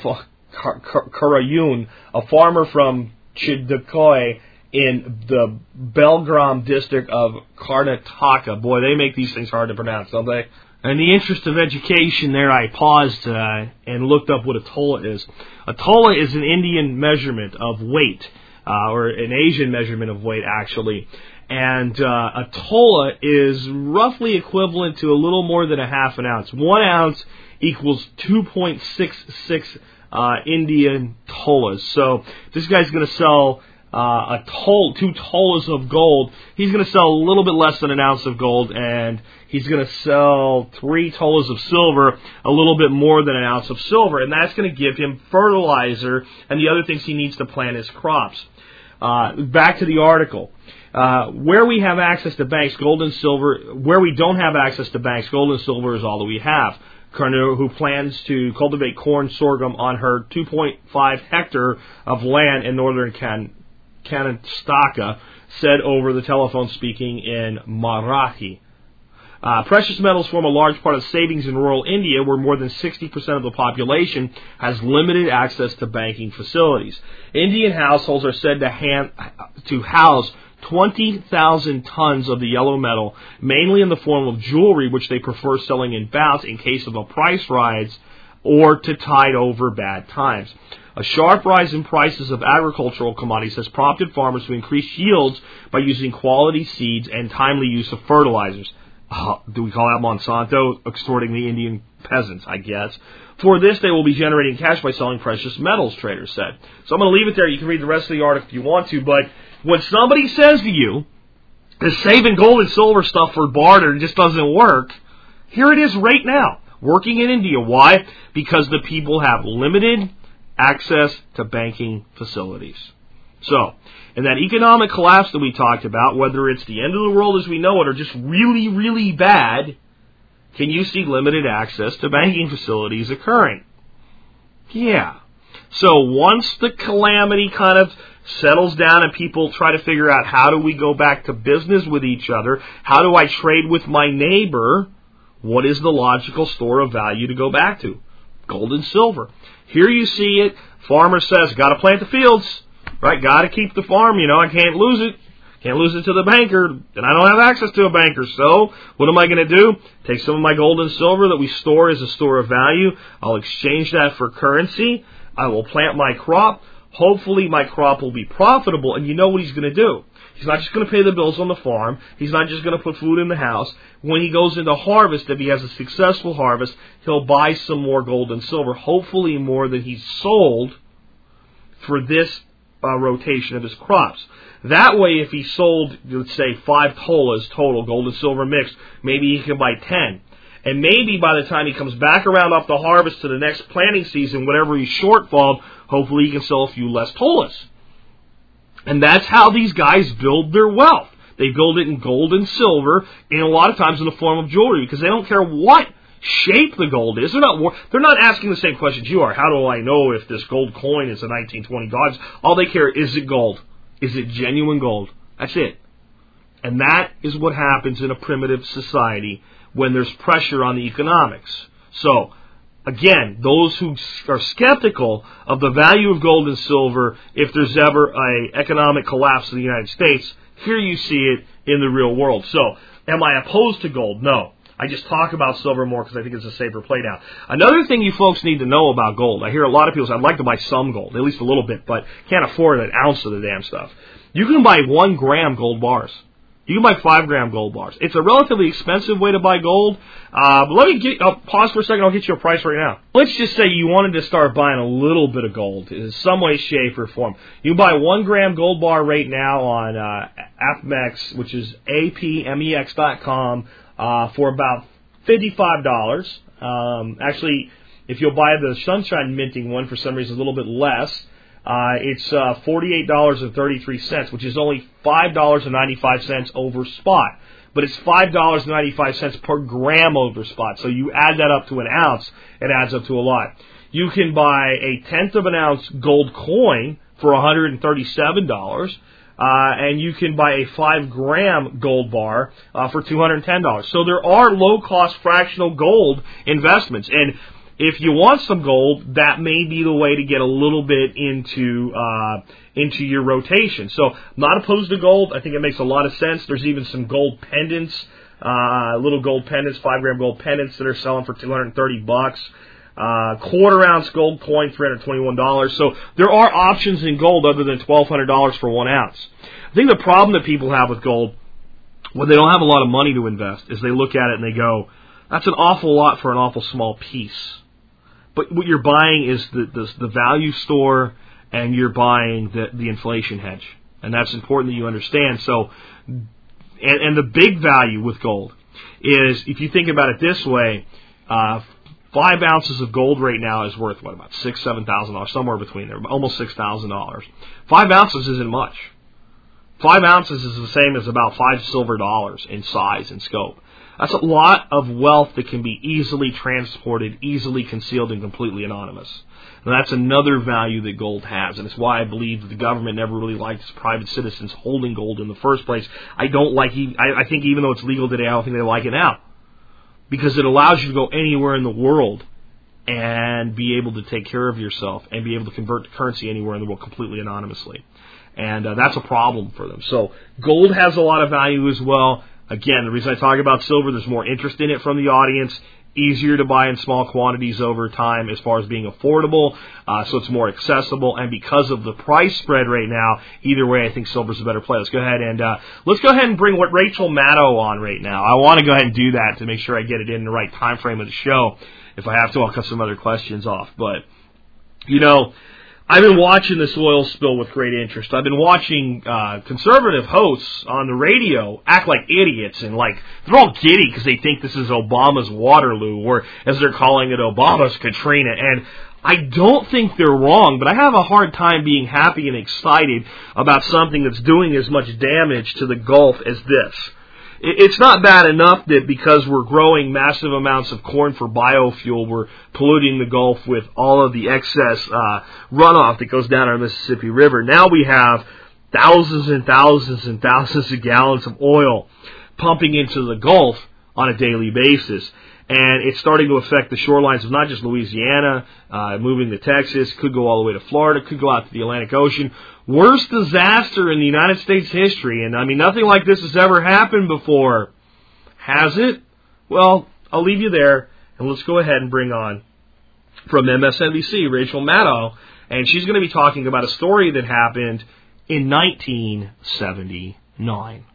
Karayun, a farmer from Chidakoi in the Belgaum district of Karnataka. Boy, they make these things hard to pronounce, don't they? In the interest of education, there I paused uh, and looked up what a tola is. A tola is an Indian measurement of weight, uh, or an Asian measurement of weight, actually. And uh, a tola is roughly equivalent to a little more than a half an ounce. One ounce equals 2.66 uh, Indian tolas. So this guy's going to sell uh, a two tolas of gold. He's going to sell a little bit less than an ounce of gold, and he's going to sell three tolas of silver, a little bit more than an ounce of silver, and that's going to give him fertilizer and the other things he needs to plant his crops. Uh, back to the article. Uh, where we have access to banks, gold and silver, where we don't have access to banks, gold and silver is all that we have. Carnew, who plans to cultivate corn sorghum on her 2.5 hectare of land in northern Can- said over the telephone speaking in Marathi. Uh, precious metals form a large part of savings in rural India, where more than 60% of the population has limited access to banking facilities. Indian households are said to, hand, to house 20,000 tons of the yellow metal, mainly in the form of jewelry, which they prefer selling in bouts in case of a price rise or to tide over bad times. A sharp rise in prices of agricultural commodities has prompted farmers to increase yields by using quality seeds and timely use of fertilizers. Uh, do we call that Monsanto extorting the Indian peasants? I guess. For this, they will be generating cash by selling precious metals, traders said. So I'm going to leave it there. You can read the rest of the article if you want to, but when somebody says to you, "The saving gold and silver stuff for barter just doesn't work," here it is right now, working in India. Why? Because the people have limited access to banking facilities. So, in that economic collapse that we talked about, whether it's the end of the world as we know it or just really, really bad, can you see limited access to banking facilities occurring? Yeah. So once the calamity kind of settles down and people try to figure out how do we go back to business with each other, how do I trade with my neighbor, what is the logical store of value to go back to? Gold and silver. Here you see it. Farmer says, got to plant the fields, right? Got to keep the farm. You know, I can't lose it. Can't lose it to the banker, and I don't have access to a banker. So, what am I going to do? Take some of my gold and silver that we store as a store of value. I'll exchange that for currency. I will plant my crop. Hopefully, my crop will be profitable. And you know what he's going to do? He's not just going to pay the bills on the farm. He's not just going to put food in the house. When he goes into harvest, if he has a successful harvest, he'll buy some more gold and silver, hopefully more than he's sold for this uh, rotation of his crops. That way, if he sold, let's say, five tolas total, gold and silver mixed, maybe he can buy ten. And maybe by the time he comes back around off the harvest to the next planting season, whatever he's shortfall, hopefully he can sell a few less tolas. And that's how these guys build their wealth. They build it in gold and silver, and a lot of times in the form of jewelry, because they don't care what shape the gold is. They're not they're not asking the same questions you are. How do I know if this gold coin is a 1920 Dodge? All they care is it gold. Is it genuine gold? That's it. And that is what happens in a primitive society when there's pressure on the economics. So, again, those who are skeptical of the value of gold and silver if there's ever a economic collapse in the United States, here you see it in the real world. So, am I opposed to gold? No. I just talk about silver more because I think it's a safer play now. Another thing you folks need to know about gold. I hear a lot of people say, I'd like to buy some gold, at least a little bit, but can't afford an ounce of the damn stuff. You can buy one gram gold bars. You can buy five gram gold bars. It's a relatively expensive way to buy gold. Uh, but let me get, I'll pause for a second. I'll get you a price right now. Let's just say you wanted to start buying a little bit of gold in some way, shape, or form. You buy one gram gold bar right now on uh, APMEX, which is A-P-M-E-X apmex.com uh, for about fifty-five dollars. Um, actually, if you'll buy the sunshine minting one for some reason, a little bit less. Uh, it's uh, $48.33, which is only $5.95 over spot. But it's $5.95 per gram over spot. So you add that up to an ounce, it adds up to a lot. You can buy a tenth of an ounce gold coin for $137. Uh, and you can buy a five gram gold bar uh, for $210. So there are low cost fractional gold investments. And if you want some gold, that may be the way to get a little bit into uh, into your rotation. So, I'm not opposed to gold. I think it makes a lot of sense. There's even some gold pendants, uh, little gold pendants, five gram gold pendants that are selling for 230 bucks. Uh, quarter ounce gold coin, $321. So there are options in gold other than $1,200 for one ounce. I think the problem that people have with gold, when they don't have a lot of money to invest, is they look at it and they go, that's an awful lot for an awful small piece. But what you're buying is the, the, the value store and you're buying the, the inflation hedge. And that's important that you understand. So, and, and the big value with gold is if you think about it this way, uh, five ounces of gold right now is worth what about six, seven thousand dollars, somewhere between there, almost six thousand dollars. Five ounces isn't much. Five ounces is the same as about five silver dollars in size and scope. That's a lot of wealth that can be easily transported, easily concealed, and completely anonymous. And that's another value that gold has, and it's why I believe that the government never really likes private citizens holding gold in the first place. I don't like. I, I think even though it's legal today, I don't think they like it now because it allows you to go anywhere in the world and be able to take care of yourself and be able to convert to currency anywhere in the world completely anonymously. And uh, that's a problem for them. So gold has a lot of value as well. Again, the reason I talk about silver, there's more interest in it from the audience. Easier to buy in small quantities over time as far as being affordable, uh, so it's more accessible. And because of the price spread right now, either way, I think silver's a better play. Let's go ahead and uh, let's go ahead and bring what Rachel Maddow on right now. I want to go ahead and do that to make sure I get it in the right time frame of the show. If I have to, I'll cut some other questions off. But you know, I've been watching this oil spill with great interest. I've been watching uh, conservative hosts on the radio act like idiots and like they're all giddy because they think this is Obama's Waterloo, or as they're calling it, Obama's Katrina. And I don't think they're wrong, but I have a hard time being happy and excited about something that's doing as much damage to the Gulf as this it's not bad enough that because we're growing massive amounts of corn for biofuel, we're polluting the Gulf with all of the excess uh, runoff that goes down our Mississippi River. Now we have thousands and thousands and thousands of gallons of oil pumping into the Gulf on a daily basis and it's starting to affect the shorelines of not just Louisiana, uh, moving to Texas, could go all the way to Florida, could go out to the Atlantic Ocean. Worst disaster in the United States history, and I mean nothing like this has ever happened before. Has it? Well, I'll leave you there, and let's go ahead and bring on from MSNBC, Rachel Maddow, and she's going to be talking about a story that happened in 1979.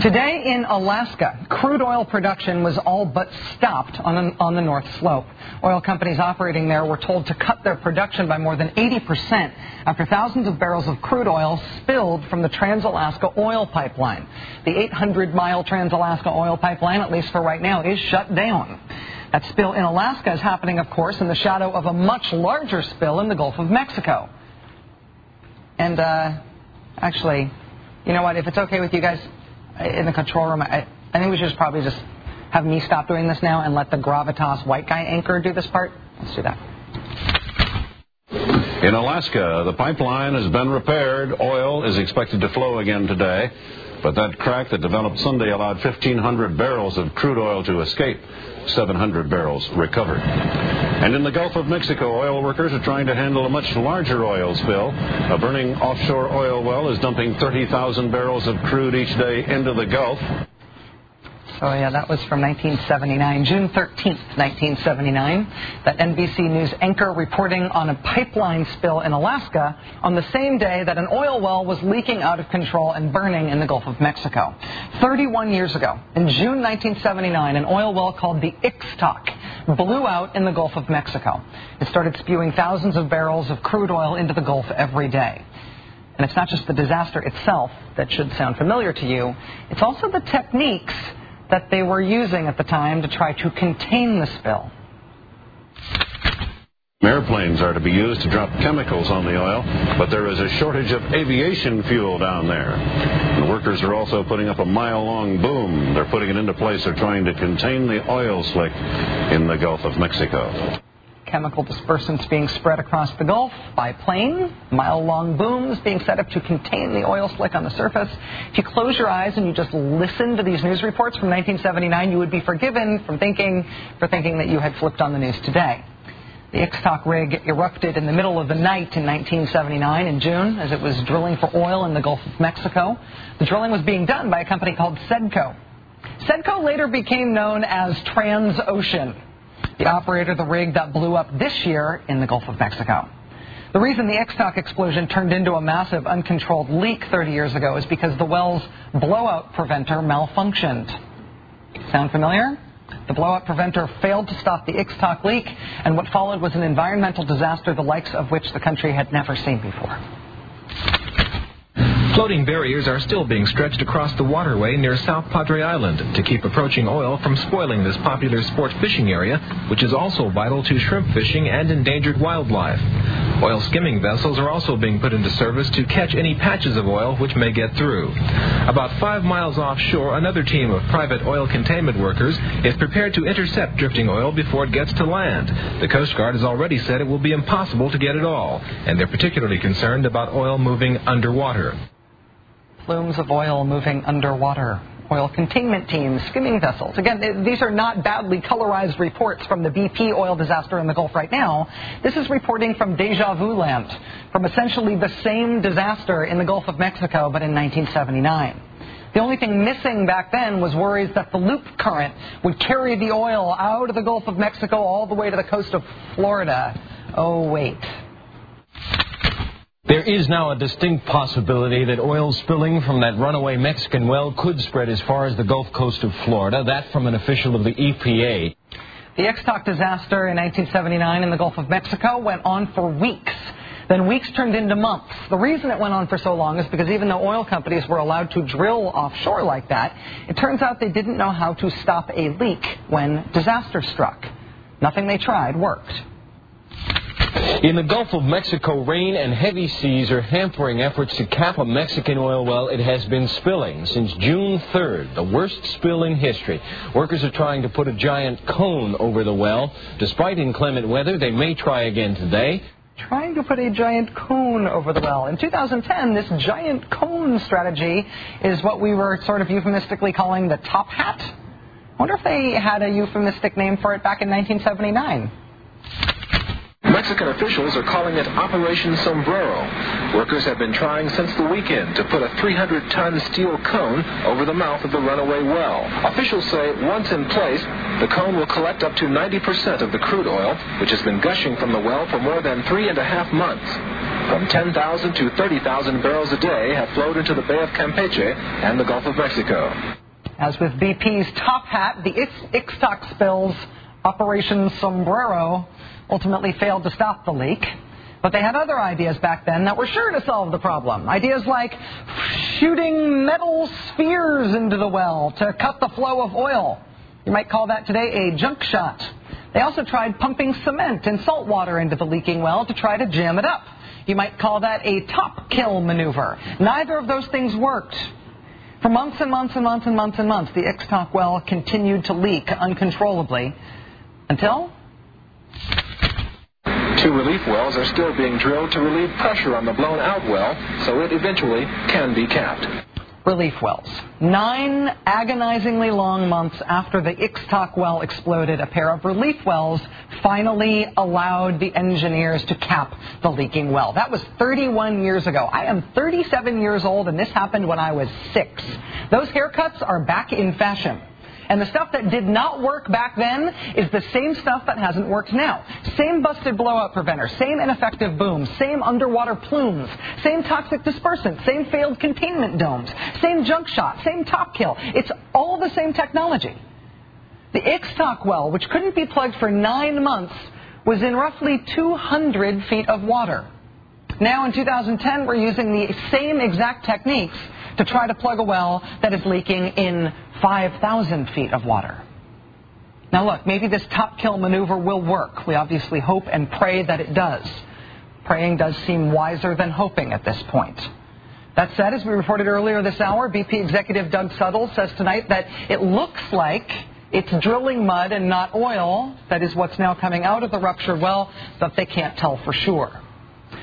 Today in Alaska, crude oil production was all but stopped on the, on the North Slope. Oil companies operating there were told to cut their production by more than 80% after thousands of barrels of crude oil spilled from the Trans-Alaska oil pipeline. The 800-mile Trans-Alaska oil pipeline, at least for right now, is shut down. That spill in Alaska is happening, of course, in the shadow of a much larger spill in the Gulf of Mexico. And, uh, actually, you know what, if it's okay with you guys, in the control room. I, I think we should just probably just have me stop doing this now and let the gravitas white guy anchor do this part. Let's do that. In Alaska, the pipeline has been repaired. Oil is expected to flow again today. But that crack that developed Sunday allowed 1,500 barrels of crude oil to escape. 700 barrels recovered. And in the Gulf of Mexico, oil workers are trying to handle a much larger oil spill. A burning offshore oil well is dumping 30,000 barrels of crude each day into the Gulf. Oh, yeah, that was from 1979, June 13th, 1979. That NBC News anchor reporting on a pipeline spill in Alaska on the same day that an oil well was leaking out of control and burning in the Gulf of Mexico. 31 years ago, in June 1979, an oil well called the Ixtoc blew out in the Gulf of Mexico. It started spewing thousands of barrels of crude oil into the Gulf every day. And it's not just the disaster itself that should sound familiar to you, it's also the techniques that they were using at the time to try to contain the spill. Airplanes are to be used to drop chemicals on the oil, but there is a shortage of aviation fuel down there. The workers are also putting up a mile long boom. They're putting it into place. They're trying to contain the oil slick in the Gulf of Mexico. Chemical dispersants being spread across the Gulf by plane, mile long booms being set up to contain the oil slick on the surface. If you close your eyes and you just listen to these news reports from 1979, you would be forgiven from thinking, for thinking that you had flipped on the news today. The Ixtoc rig erupted in the middle of the night in 1979 in June as it was drilling for oil in the Gulf of Mexico. The drilling was being done by a company called Sedco. Sedco later became known as Transocean, the operator of the rig that blew up this year in the Gulf of Mexico. The reason the Ixtoc explosion turned into a massive uncontrolled leak 30 years ago is because the well's blowout preventer malfunctioned. Sound familiar? The blowout preventer failed to stop the Ixtoc leak, and what followed was an environmental disaster the likes of which the country had never seen before. Floating barriers are still being stretched across the waterway near South Padre Island to keep approaching oil from spoiling this popular sport fishing area, which is also vital to shrimp fishing and endangered wildlife. Oil skimming vessels are also being put into service to catch any patches of oil which may get through. About five miles offshore, another team of private oil containment workers is prepared to intercept drifting oil before it gets to land. The Coast Guard has already said it will be impossible to get it all, and they're particularly concerned about oil moving underwater plumes of oil moving underwater. Oil containment teams, skimming vessels. Again, these are not badly colorized reports from the BP oil disaster in the Gulf right now. This is reporting from deja vu land, from essentially the same disaster in the Gulf of Mexico, but in 1979. The only thing missing back then was worries that the loop current would carry the oil out of the Gulf of Mexico all the way to the coast of Florida. Oh, wait. There is now a distinct possibility that oil spilling from that runaway Mexican well could spread as far as the Gulf Coast of Florida. That from an official of the EPA. The Ixtoc disaster in 1979 in the Gulf of Mexico went on for weeks. Then weeks turned into months. The reason it went on for so long is because even though oil companies were allowed to drill offshore like that, it turns out they didn't know how to stop a leak when disaster struck. Nothing they tried worked. In the Gulf of Mexico, rain and heavy seas are hampering efforts to cap a Mexican oil well it has been spilling since June 3rd, the worst spill in history. Workers are trying to put a giant cone over the well. Despite inclement weather, they may try again today. Trying to put a giant cone over the well. In 2010, this giant cone strategy is what we were sort of euphemistically calling the top hat. I wonder if they had a euphemistic name for it back in 1979. Mexican officials are calling it Operation Sombrero. Workers have been trying since the weekend to put a 300 ton steel cone over the mouth of the runaway well. Officials say once in place, the cone will collect up to 90% of the crude oil, which has been gushing from the well for more than three and a half months. From 10,000 to 30,000 barrels a day have flowed into the Bay of Campeche and the Gulf of Mexico. As with BP's top hat, the Ixtoc spills Operation Sombrero ultimately failed to stop the leak. But they had other ideas back then that were sure to solve the problem. Ideas like shooting metal spheres into the well to cut the flow of oil. You might call that today a junk shot. They also tried pumping cement and salt water into the leaking well to try to jam it up. You might call that a top kill maneuver. Neither of those things worked. For months and months and months and months and months, the Ixtoc well continued to leak uncontrollably until Two relief wells are still being drilled to relieve pressure on the blown out well so it eventually can be capped. Relief wells. Nine agonizingly long months after the Ixtoc well exploded, a pair of relief wells finally allowed the engineers to cap the leaking well. That was 31 years ago. I am 37 years old, and this happened when I was six. Those haircuts are back in fashion. And the stuff that did not work back then is the same stuff that hasn't worked now. Same busted blowout preventer, same ineffective booms, same underwater plumes, same toxic dispersant, same failed containment domes, same junk shot, same top kill. It's all the same technology. The Ixtoc well, which couldn't be plugged for nine months, was in roughly 200 feet of water. Now in 2010, we're using the same exact techniques to try to plug a well that is leaking in 5,000 feet of water. Now, look, maybe this top kill maneuver will work. We obviously hope and pray that it does. Praying does seem wiser than hoping at this point. That said, as we reported earlier this hour, BP executive Doug Suttle says tonight that it looks like it's drilling mud and not oil. That is what's now coming out of the ruptured well, but they can't tell for sure.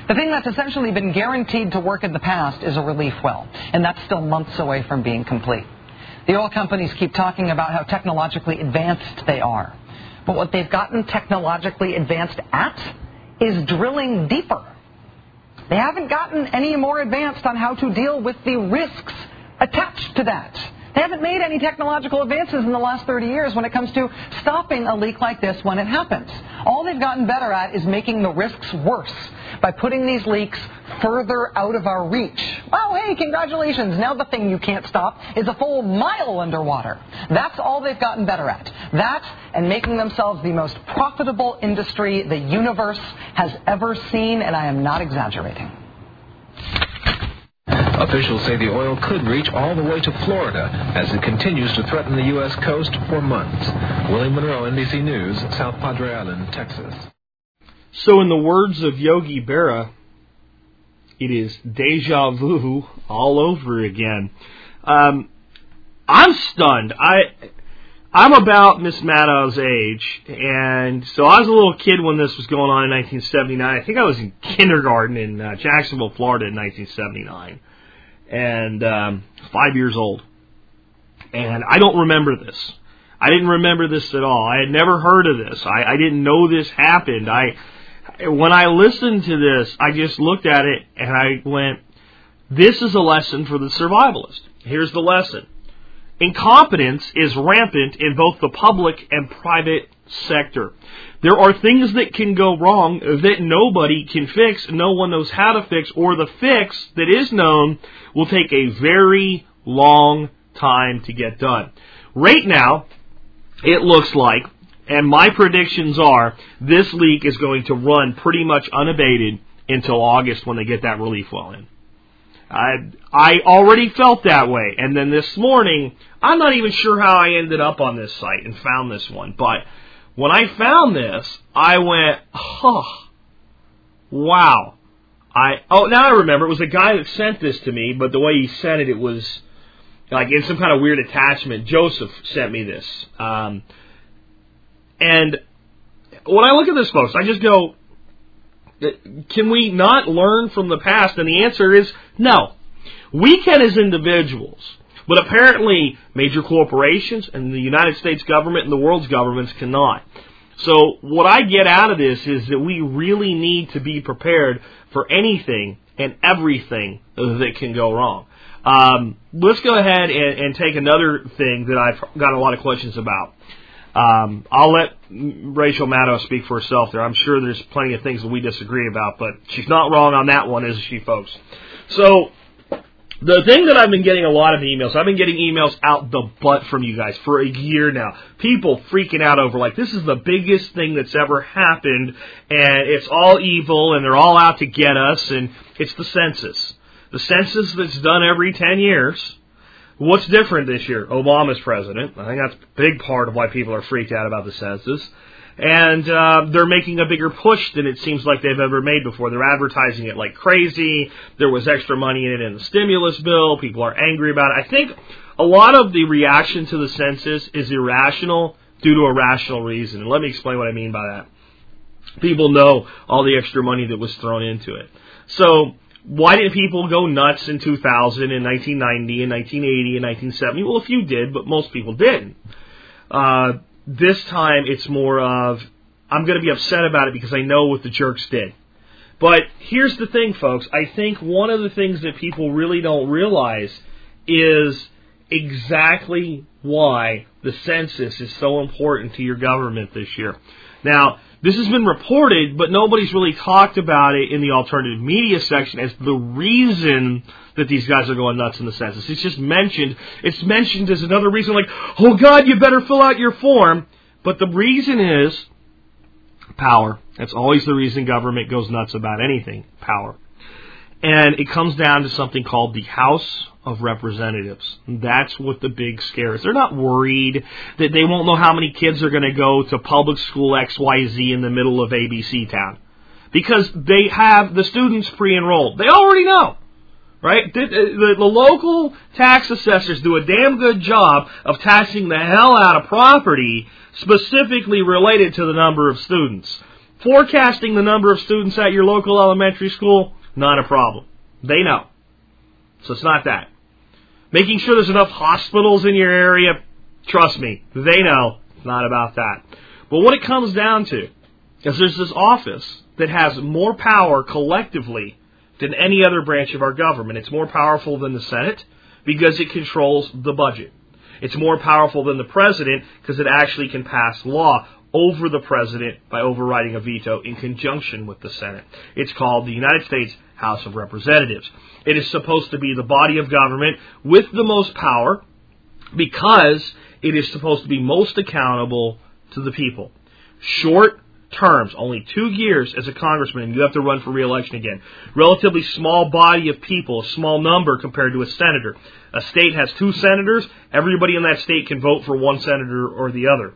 The thing that's essentially been guaranteed to work in the past is a relief well, and that's still months away from being complete. The oil companies keep talking about how technologically advanced they are. But what they've gotten technologically advanced at is drilling deeper. They haven't gotten any more advanced on how to deal with the risks attached to that. They haven't made any technological advances in the last 30 years when it comes to stopping a leak like this when it happens. All they've gotten better at is making the risks worse by putting these leaks further out of our reach. Well, hey, congratulations. Now the thing you can't stop is a full mile underwater. That's all they've gotten better at. That and making themselves the most profitable industry the universe has ever seen, and I am not exaggerating. Officials say the oil could reach all the way to Florida as it continues to threaten the U.S. coast for months. William Monroe, NBC News, South Padre Island, Texas. So, in the words of Yogi Berra, it is deja vu all over again. Um, I'm stunned. I I'm about Miss Maddow's age, and so I was a little kid when this was going on in 1979. I think I was in kindergarten in uh, Jacksonville, Florida, in 1979, and um, five years old. And I don't remember this. I didn't remember this at all. I had never heard of this. I, I didn't know this happened. I when I listened to this, I just looked at it and I went, "This is a lesson for the survivalist." Here's the lesson Incompetence is rampant in both the public and private sector. There are things that can go wrong that nobody can fix, no one knows how to fix, or the fix that is known will take a very long time to get done. Right now, it looks like, and my predictions are, this leak is going to run pretty much unabated until August when they get that relief well in. I I already felt that way, and then this morning, I'm not even sure how I ended up on this site and found this one, but when I found this, I went, oh, wow. I oh now I remember it was a guy that sent this to me, but the way he sent it, it was like in some kind of weird attachment. Joseph sent me this, um, and when I look at this, folks, I just go, can we not learn from the past? And the answer is no. We can as individuals, but apparently major corporations and the United States government and the world's governments cannot. So what I get out of this is that we really need to be prepared for anything and everything that can go wrong. Um, let's go ahead and, and take another thing that I've got a lot of questions about. Um, I'll let Rachel Maddow speak for herself there. I'm sure there's plenty of things that we disagree about, but she's not wrong on that one, is she, folks? So, the thing that I've been getting a lot of emails, I've been getting emails out the butt from you guys for a year now. People freaking out over like this is the biggest thing that's ever happened, and it's all evil, and they're all out to get us, and it's the census. The census that's done every 10 years What's different this year? Obama's president. I think that's a big part of why people are freaked out about the census. And uh, they're making a bigger push than it seems like they've ever made before. They're advertising it like crazy. There was extra money in it in the stimulus bill. People are angry about it. I think a lot of the reaction to the census is irrational due to a rational reason. And let me explain what I mean by that. People know all the extra money that was thrown into it. So why did people go nuts in 2000 and 1990 and 1980 and 1970? Well, a few did, but most people didn't. Uh, this time it's more of, I'm going to be upset about it because I know what the jerks did. But here's the thing, folks. I think one of the things that people really don't realize is exactly why the census is so important to your government this year. Now, this has been reported, but nobody's really talked about it in the alternative media section as the reason that these guys are going nuts in the census. It's just mentioned. It's mentioned as another reason, like, oh God, you better fill out your form. But the reason is power. That's always the reason government goes nuts about anything power. And it comes down to something called the House of Representatives. That's what the big scare is. They're not worried that they won't know how many kids are going to go to public school XYZ in the middle of ABC town. Because they have the students pre-enrolled. They already know. Right? The, the, the local tax assessors do a damn good job of taxing the hell out of property specifically related to the number of students. Forecasting the number of students at your local elementary school, not a problem. They know. So it's not that. Making sure there's enough hospitals in your area, trust me, they know. It's not about that. But what it comes down to is there's this office that has more power collectively than any other branch of our government. It's more powerful than the Senate because it controls the budget. It's more powerful than the president because it actually can pass law over the president by overriding a veto in conjunction with the Senate. It's called the United States House of Representatives. It is supposed to be the body of government with the most power because it is supposed to be most accountable to the people. Short terms, only two years as a congressman, you have to run for reelection again. Relatively small body of people, a small number compared to a senator. A state has two senators, everybody in that state can vote for one senator or the other.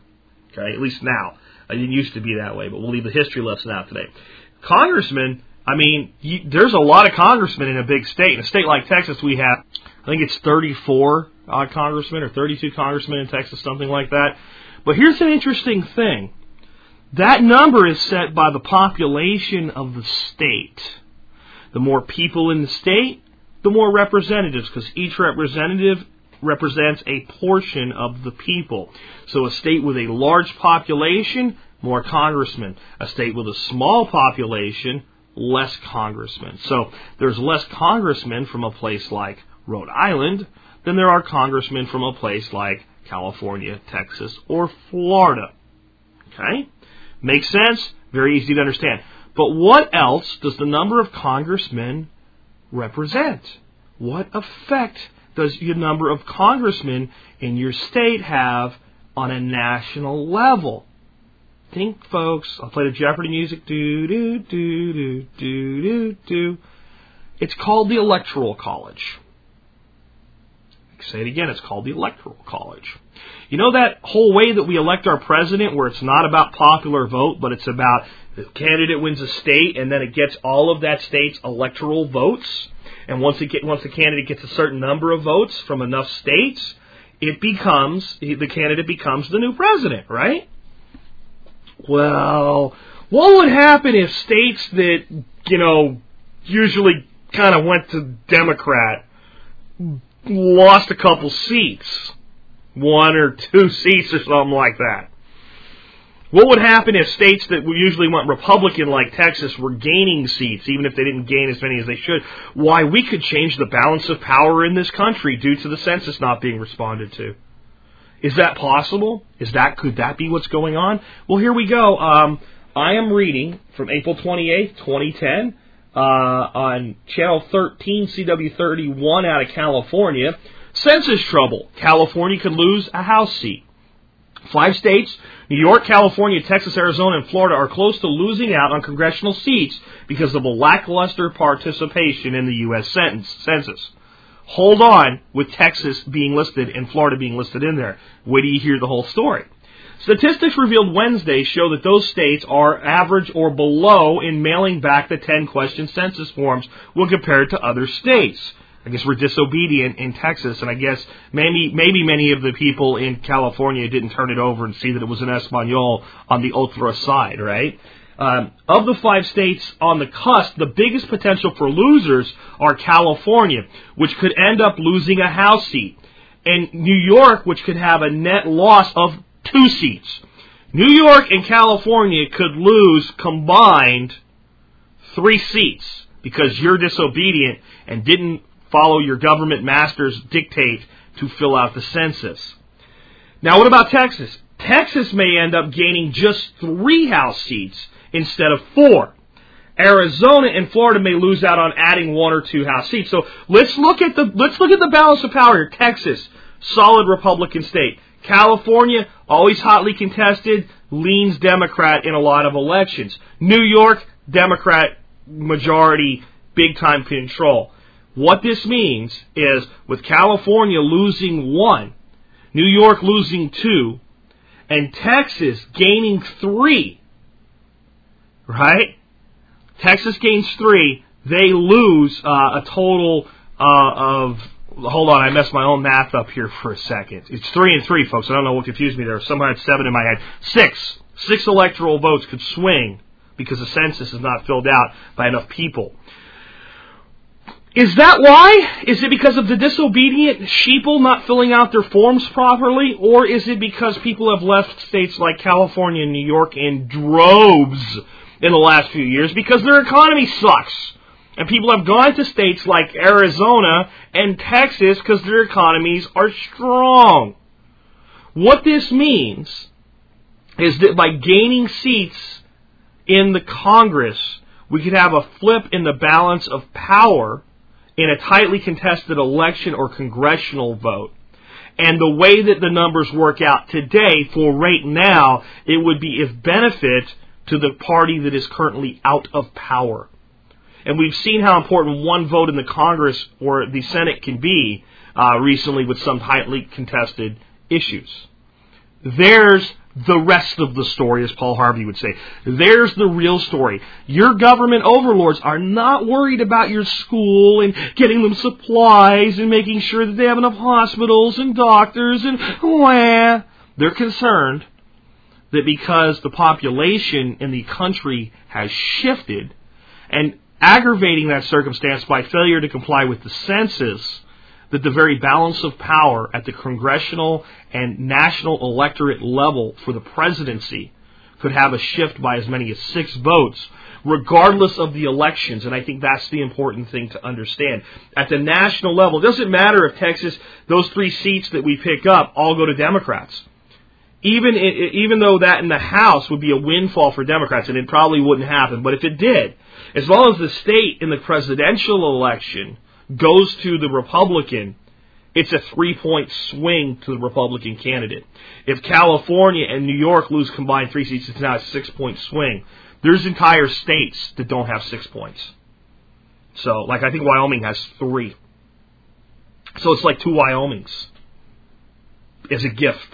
Okay, at least now. It used to be that way, but we'll leave the history lesson out today. Congressmen, I mean, you, there's a lot of congressmen in a big state. In a state like Texas, we have, I think it's 34 uh, congressmen or 32 congressmen in Texas, something like that. But here's an interesting thing. That number is set by the population of the state. The more people in the state, the more representatives, because each representative represents a portion of the people. So a state with a large population, more congressmen. A state with a small population, less congressmen. So there's less congressmen from a place like Rhode Island than there are congressmen from a place like California, Texas, or Florida. Okay? Makes sense? Very easy to understand. But what else does the number of congressmen represent? What effect does the number of congressmen in your state have on a national level? Think, folks. I'll play the Jeopardy music. Do do do do do do do. It's called the Electoral College. Say it again. It's called the Electoral College. You know that whole way that we elect our president, where it's not about popular vote, but it's about the candidate wins a state, and then it gets all of that state's electoral votes. And once it get, once the candidate gets a certain number of votes from enough states, it becomes the candidate becomes the new president, right? Well, what would happen if states that you know usually kind of went to Democrat lost a couple seats, one or two seats or something like that? What would happen if states that usually went Republican, like Texas, were gaining seats, even if they didn't gain as many as they should? Why, we could change the balance of power in this country due to the census not being responded to. Is that possible? Is that could that be what's going on? Well, here we go. Um, I am reading from April 28th, 2010, uh, on Channel 13, CW31 out of California. Census trouble. California could lose a House seat. Five states, New York, California, Texas, Arizona, and Florida, are close to losing out on congressional seats because of a lackluster participation in the U.S. census. Hold on with Texas being listed and Florida being listed in there. Wait till you hear the whole story. Statistics revealed Wednesday show that those states are average or below in mailing back the 10 question census forms when compared to other states. I guess we're disobedient in Texas, and I guess maybe maybe many of the people in California didn't turn it over and see that it was an Espanol on the otra side, right? Um, of the five states on the cusp, the biggest potential for losers are California, which could end up losing a House seat, and New York, which could have a net loss of two seats. New York and California could lose combined three seats because you're disobedient and didn't follow your government master's dictate to fill out the census. Now, what about Texas? Texas may end up gaining just three House seats instead of four. Arizona and Florida may lose out on adding one or two House seats. So let's look at the let's look at the balance of power here. Texas, solid Republican state. California, always hotly contested, leans Democrat in a lot of elections. New York, Democrat majority, big time control. What this means is with California losing one, New York losing two, and Texas gaining three, right? Texas gains three, they lose uh, a total uh, of. Hold on, I messed my own math up here for a second. It's three and three, folks. I don't know what confused me there. Somehow I had seven in my head. Six. Six electoral votes could swing because the census is not filled out by enough people. Is that why? Is it because of the disobedient sheeple not filling out their forms properly? Or is it because people have left states like California and New York in droves in the last few years because their economy sucks? And people have gone to states like Arizona and Texas because their economies are strong. What this means is that by gaining seats in the Congress, we could have a flip in the balance of power in a tightly contested election or congressional vote. And the way that the numbers work out today, for right now, it would be if benefit to the party that is currently out of power. And we've seen how important one vote in the Congress or the Senate can be uh, recently with some tightly contested issues. There's the rest of the story, as Paul Harvey would say. There's the real story. Your government overlords are not worried about your school and getting them supplies and making sure that they have enough hospitals and doctors and wah. They're concerned that because the population in the country has shifted and aggravating that circumstance by failure to comply with the census, that the very balance of power at the congressional and national electorate level for the presidency could have a shift by as many as six votes, regardless of the elections. And I think that's the important thing to understand. At the national level, it doesn't matter if Texas, those three seats that we pick up, all go to Democrats. Even even though that in the House would be a windfall for Democrats, and it probably wouldn't happen, but if it did, as long as the state in the presidential election goes to the Republican, it's a three point swing to the Republican candidate. If California and New York lose combined three seats, it's now a six point swing. There's entire states that don't have six points. So, like, I think Wyoming has three. So it's like two Wyomings as a gift.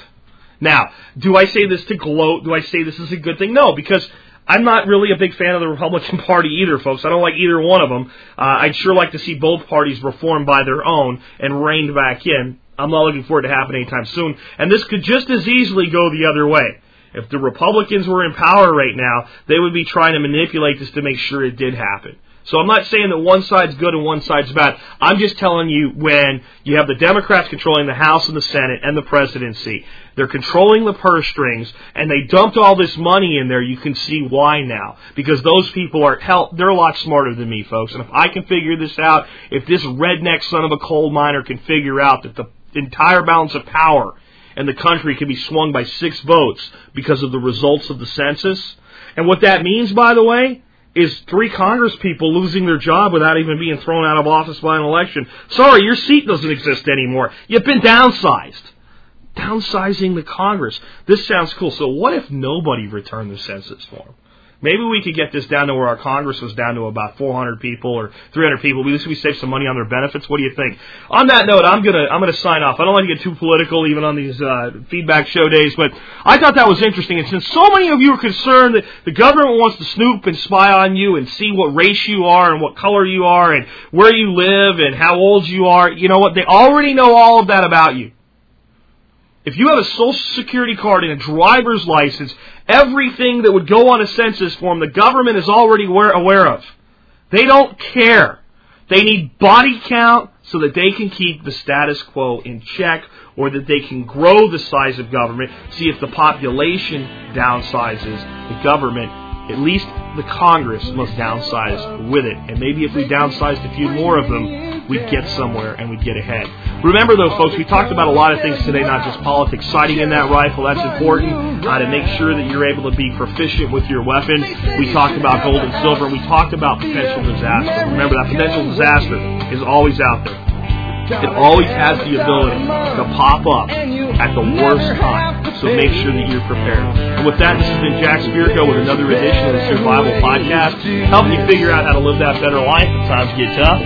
Now, do I say this to gloat? Do I say this is a good thing? No, because I'm not really a big fan of the Republican Party either, folks. I don't like either one of them. Uh, I'd sure like to see both parties reformed by their own and reined back in. I'm not looking for it to happen anytime soon. And this could just as easily go the other way. If the Republicans were in power right now, they would be trying to manipulate this to make sure it did happen. So I'm not saying that one side's good and one side's bad. I'm just telling you when you have the Democrats controlling the House and the Senate and the presidency, they're controlling the purse strings, and they dumped all this money in there. You can see why now, because those people are hell. They're a lot smarter than me, folks. And if I can figure this out, if this redneck son of a coal miner can figure out that the entire balance of power in the country can be swung by six votes because of the results of the census, and what that means, by the way, is three Congress people losing their job without even being thrown out of office by an election. Sorry, your seat doesn't exist anymore. You've been downsized. Downsizing the Congress. This sounds cool. So what if nobody returned the census form? Maybe we could get this down to where our Congress was down to about 400 people or 300 people. At least we save some money on their benefits. What do you think? On that note, I'm gonna I'm gonna sign off. I don't like to get too political even on these uh, feedback show days, but I thought that was interesting. And since so many of you are concerned that the government wants to snoop and spy on you and see what race you are and what color you are and where you live and how old you are, you know what? They already know all of that about you. If you have a social security card and a driver's license, everything that would go on a census form, the government is already aware, of. They don't care. They need body count so that they can keep the status quo in check or that they can grow the size of government, see if the population downsizes the government. At least the Congress must downsize with it. And maybe if we downsized a few more of them, we'd get somewhere and we'd get ahead. Remember, though, folks, we talked about a lot of things today, not just politics. Sighting in that rifle, that's important uh, to make sure that you're able to be proficient with your weapon. We talked about gold and silver, and we talked about potential disaster. Remember, that potential disaster is always out there. It always has the ability to pop up at the worst time. So make sure that you're prepared. And with that, this has been Jack Spirko with another edition of the Survival Podcast, helping you figure out how to live that better life when times get tough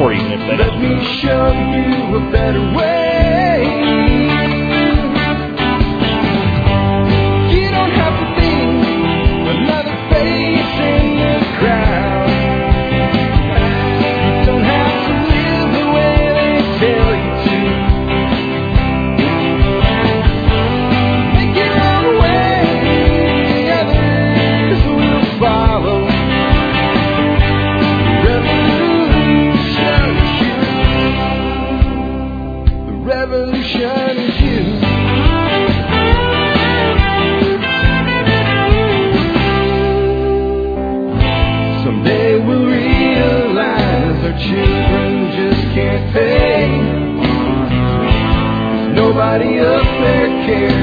or even if they. Let me show you a better way. body up there cares.